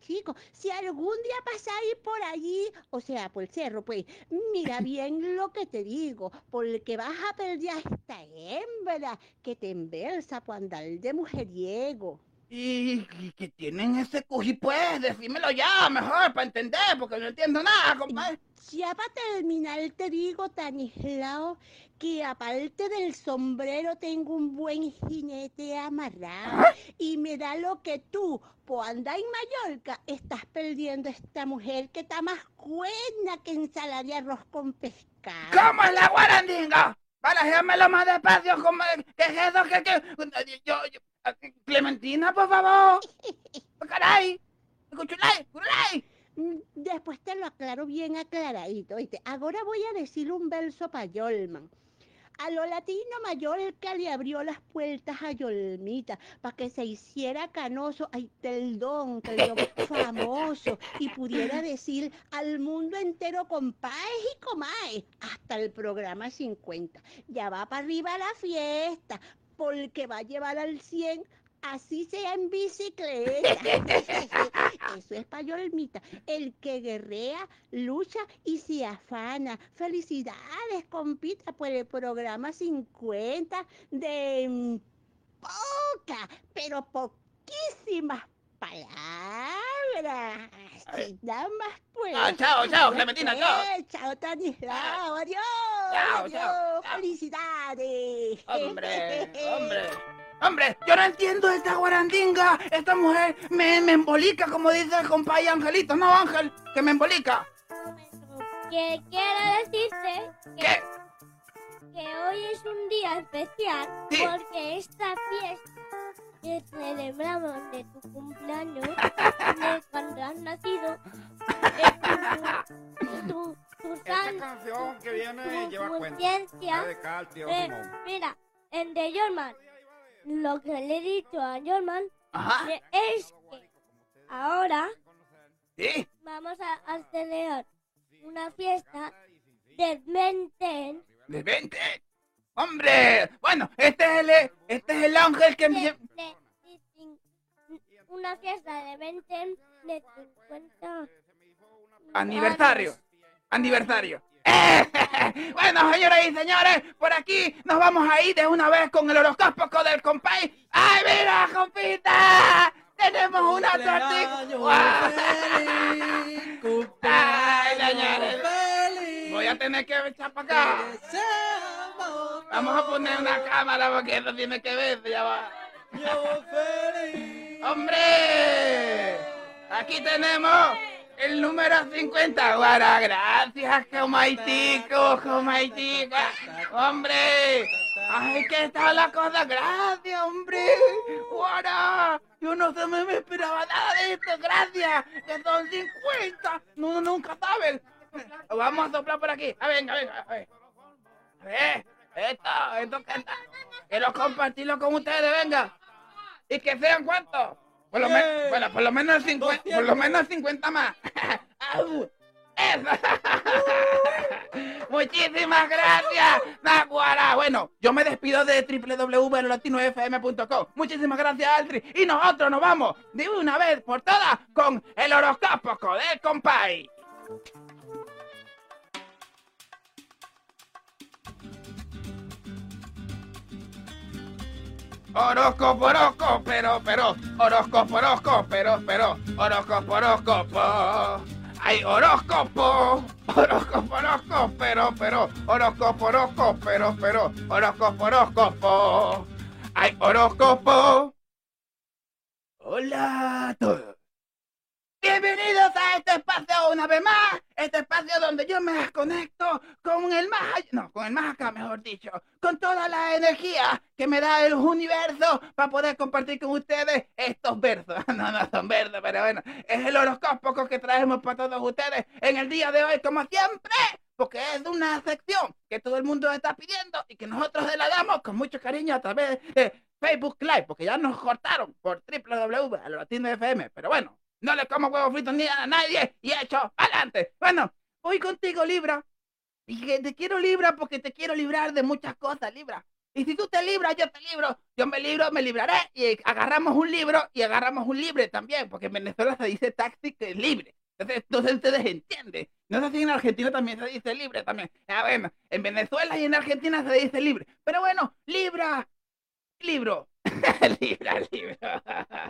chicos. Si algún día pasáis por allí, o sea, por el cerro, pues, mira bien lo que te digo, porque vas a perder a esta hembra que te enversa por andar de mujeriego. Y, y que tienen ese cují, pues, decímelo ya, mejor, para entender, porque no entiendo nada, compadre. Ya para terminar te digo, Tanislao, que aparte del sombrero tengo un buen jinete amarrado y me da lo que tú, por andar en Mallorca, estás perdiendo esta mujer que está más buena que ensalada de arroz con pescado. ¿Cómo es la guarandinga? Para déjamelo más despacio, ¿cómo es? ¿qué es eso? ¿Qué, qué? Yo, yo- Clementina, por favor. Caray, escuchulay, escuchulay. Mm, Después te lo aclaro bien aclaradito, ¿oíste? Ahora voy a decir un verso para Yolman. A lo latino Mallorca le abrió las puertas a Yolmita para que se hiciera canoso, ay, perdón, perdón, famoso y pudiera decir al mundo entero compadres y comaes hasta el programa 50. Ya va para arriba la fiesta porque va a llevar al 100 así sea en bicicleta. Eso es payolmita. El que guerrea, lucha y se afana. Felicidades, compita, por el programa 50 de poca, pero poquísimas palabras. Nada más pues. Ah, chao, chao, Clementina, chao. Eh, Chao, Tanislao. Adiós. Chao, chao. Felicidades. Hombre, hombre. Hombre, yo no entiendo esta guarandinga. Esta mujer me, me embolica, como dice el compadre Angelito. No, Ángel, que me embolica. Que quiero decirte que, ¿Qué? que hoy es un día especial Sí. porque esta fiesta que celebramos de tu cumpleaños, de cuando has nacido, es tu, tu, tu Esta san- canción que viene tu lleva cuenta. al tío Eh, mira, en de Jorman, lo que le he dicho a Jorman eh, es que ahora Sí. vamos a, a tener una fiesta de Menten. De 20. Hombre, bueno, este es el, este es el ángel que me... de cin- una fiesta de 20 de 50 Aniversario. Aniversario. Bueno, señoras y señores, por aquí nos vamos a ir de una vez con el horóscopo del compay. ¡Ay, mira, compita! Tenemos una tortilla. ¡Ay, señores! Voy a tener que echar para acá. Vamos a poner una cámara porque eso tiene que ver, ya va. ¡Hombre! Aquí tenemos el número 50. Guara, gracias, Comaitico, Comaitico. ¡Hombre! Ay, ¿qué tal la cosa? Gracias, hombre. Guara. Yo no se me esperaba nada de esto. Gracias. Que son 50. No, nunca saben. Vamos a soplar por aquí. A ver, venga, venga. A ver. A ver. Esto, esto que está. Quiero compartirlo con ustedes, venga. ¿Y que sean cuántos? Por lo, men- bueno, por lo menos 50, por lo menos 50 más. Eso. Muchísimas gracias, Naguara. Bueno, yo me despido de www.latinofm.com. Muchísimas gracias, Aldri. Y nosotros nos vamos de una vez por todas con el horóscopo del compay. Horóscopo, pero, pero, horóscopo, pero, pero, horóscopo, horóscopo. Ay, horóscopo, pero, pero, horóscopo, pero, pero, horóscopo, horóscopo. Ay. Hola a. Bienvenidos a este espacio una vez más, este espacio donde yo me conecto con el más allá, no, con el más acá, mejor dicho, con toda la energía que me da el universo para poder compartir con ustedes estos versos. No, no son versos, pero bueno, es el horóscopo que traemos para todos ustedes en el día de hoy, como siempre, porque es una sección que todo el mundo está pidiendo y que nosotros se la damos con mucho cariño a través de Facebook Live, porque ya nos cortaron por www a Latino FM, pero bueno, no le como huevos fritos ni a nadie y hecho adelante. Bueno, voy contigo, Libra. Y que te quiero Libra porque te quiero librar de muchas cosas, Libra. Y si tú te libras, yo te libro. Yo me libro, me libraré. Y agarramos un libro y agarramos un libre también, porque en Venezuela se dice taxi que es libre. Entonces, entonces ustedes entienden. No sé si en Argentina también se dice libre también. Ah, bueno, en Venezuela y en Argentina se dice libre. Pero bueno, Libra, libro. libra, libro.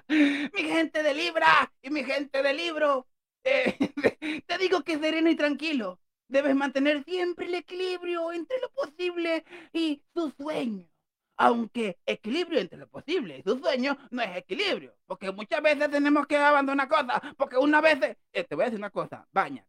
mi gente de Libra y mi gente de libro. eh, te digo que sereno y tranquilo. Debes mantener siempre el equilibrio entre lo posible y tu sueño. Aunque equilibrio entre lo posible y tu sueño no es equilibrio. Porque muchas veces tenemos que abandonar cosas. Porque una vez... eh, te voy a decir una cosa. Bañate.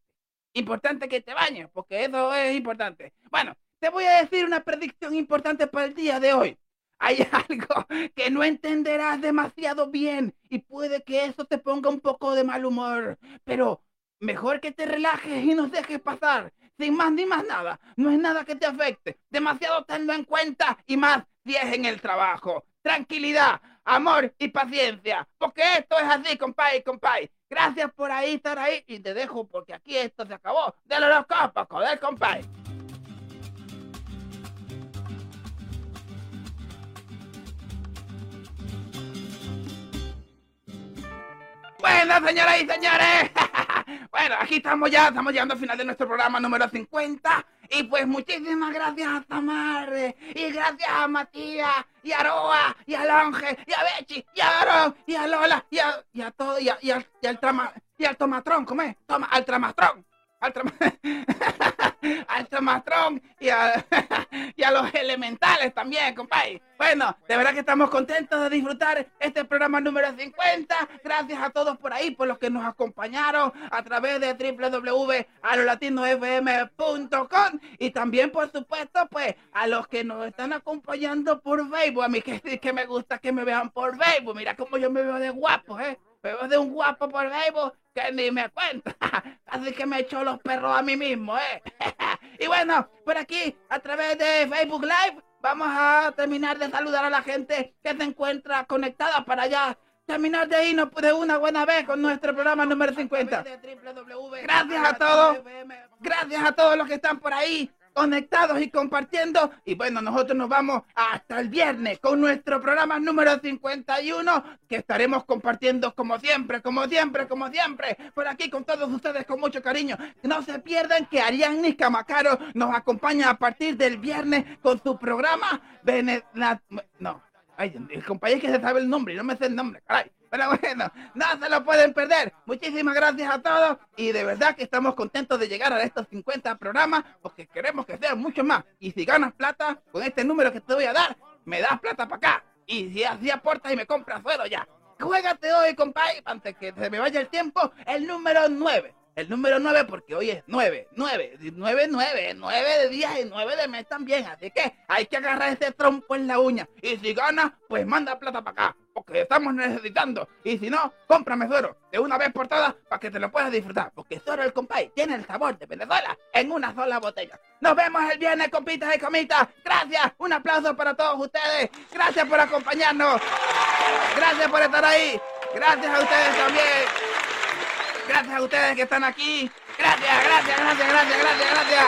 Importante que te bañes. Porque eso es importante. Bueno, te voy a decir una predicción importante para el día de hoy. Hay algo que no entenderás demasiado bien y puede que eso te ponga un poco de mal humor. Pero mejor que te relajes y nos dejes pasar. Sin más ni más nada. No es nada que te afecte. Demasiado tenlo en cuenta y más si es en el trabajo. Tranquilidad, amor y paciencia. Porque esto es así, compay, compay. Gracias por ahí estar ahí y te dejo porque aquí esto se acabó. Del horóscopo, joder, compay. Bueno, señoras y señores, bueno, aquí estamos ya, estamos llegando al final de nuestro programa número 50. Y pues muchísimas gracias a Tamar, y gracias a Matías, y a Aroa, y a Longe, y a Bechi, y a Aaron, y a Lola, y a, todo, y, a- al, y al trama, y al tomatrón, ¿cómo es? Al tramatrón, al trama, al tramatrón, y a, y a los elementales también, compadre. Bueno, de verdad que estamos contentos de disfrutar este programa número 50. Gracias a todos por ahí, por los que nos acompañaron a través de www.alolatinofm.com y también, por supuesto, pues a los que nos están acompañando por Facebook. A mí que, que me gusta que me vean por Facebook. Mira cómo yo me veo de guapo, ¿eh? Me veo de un guapo por Facebook que ni me cuenta. Así que me echo los perros a mí mismo, ¿eh? y bueno, por aquí, a través de Facebook Live, vamos a terminar de saludar a la gente que se encuentra conectada para ya terminar de irnos de una buena vez con nuestro programa número 50. Gracias a todos. Gracias a todos los que están por ahí conectados y compartiendo. Y bueno, nosotros nos vamos hasta el viernes con nuestro programa número 51 que estaremos compartiendo como siempre, como siempre, como siempre, por aquí con todos ustedes con mucho cariño. No se pierdan que Ariadne Camacaro nos acompaña a partir del viernes con su programa Vene- la- No, ay, el compañero que se sabe el nombre y no me sé el nombre, caray. Pero bueno, no se lo pueden perder. Muchísimas gracias a todos y de verdad que estamos contentos de llegar a estos 50 programas porque queremos que sean mucho más. Y si ganas plata con este número que te voy a dar, me das plata para acá. Y si así aportas y me compras suelo ya. Juégate hoy, compadre, antes que se me vaya el tiempo, el número 9. El número 9 porque hoy es 9, 9, 9, 9, 9 de días y 9 de mes también. Así que hay que agarrar ese trompo en la uña. Y si ganas, pues manda plata para acá, porque estamos necesitando. Y si no, cómprame suero de una vez por todas para que te lo puedas disfrutar. Porque suero el compay tiene el sabor de Venezuela en una sola botella. Nos vemos el viernes, compitas y comitas. Gracias, un aplauso para todos ustedes. Gracias por acompañarnos. Gracias por estar ahí. Gracias a ustedes también. Gracias a ustedes que están aquí. Gracias, gracias, gracias, gracias, gracias, gracias.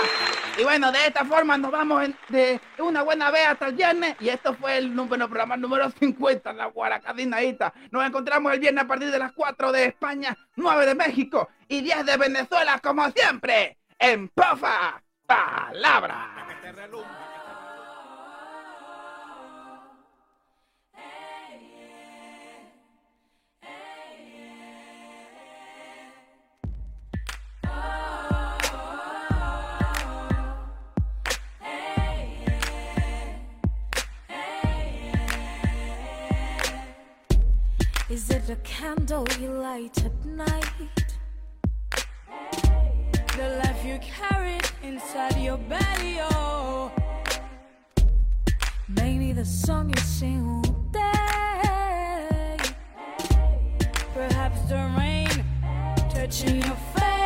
Y bueno, de esta forma nos vamos de una buena vez hasta el viernes. Y esto fue el número, programa número 50, la Guaracadinaíta. Nos encontramos el viernes a partir de las 4 de España, 9 de México y 10 de Venezuela, como siempre, en Pofa Palabra. A candle you light at night? The life you carried inside your belly, oh. Maybe the song you sing all day. Perhaps the rain touching your face.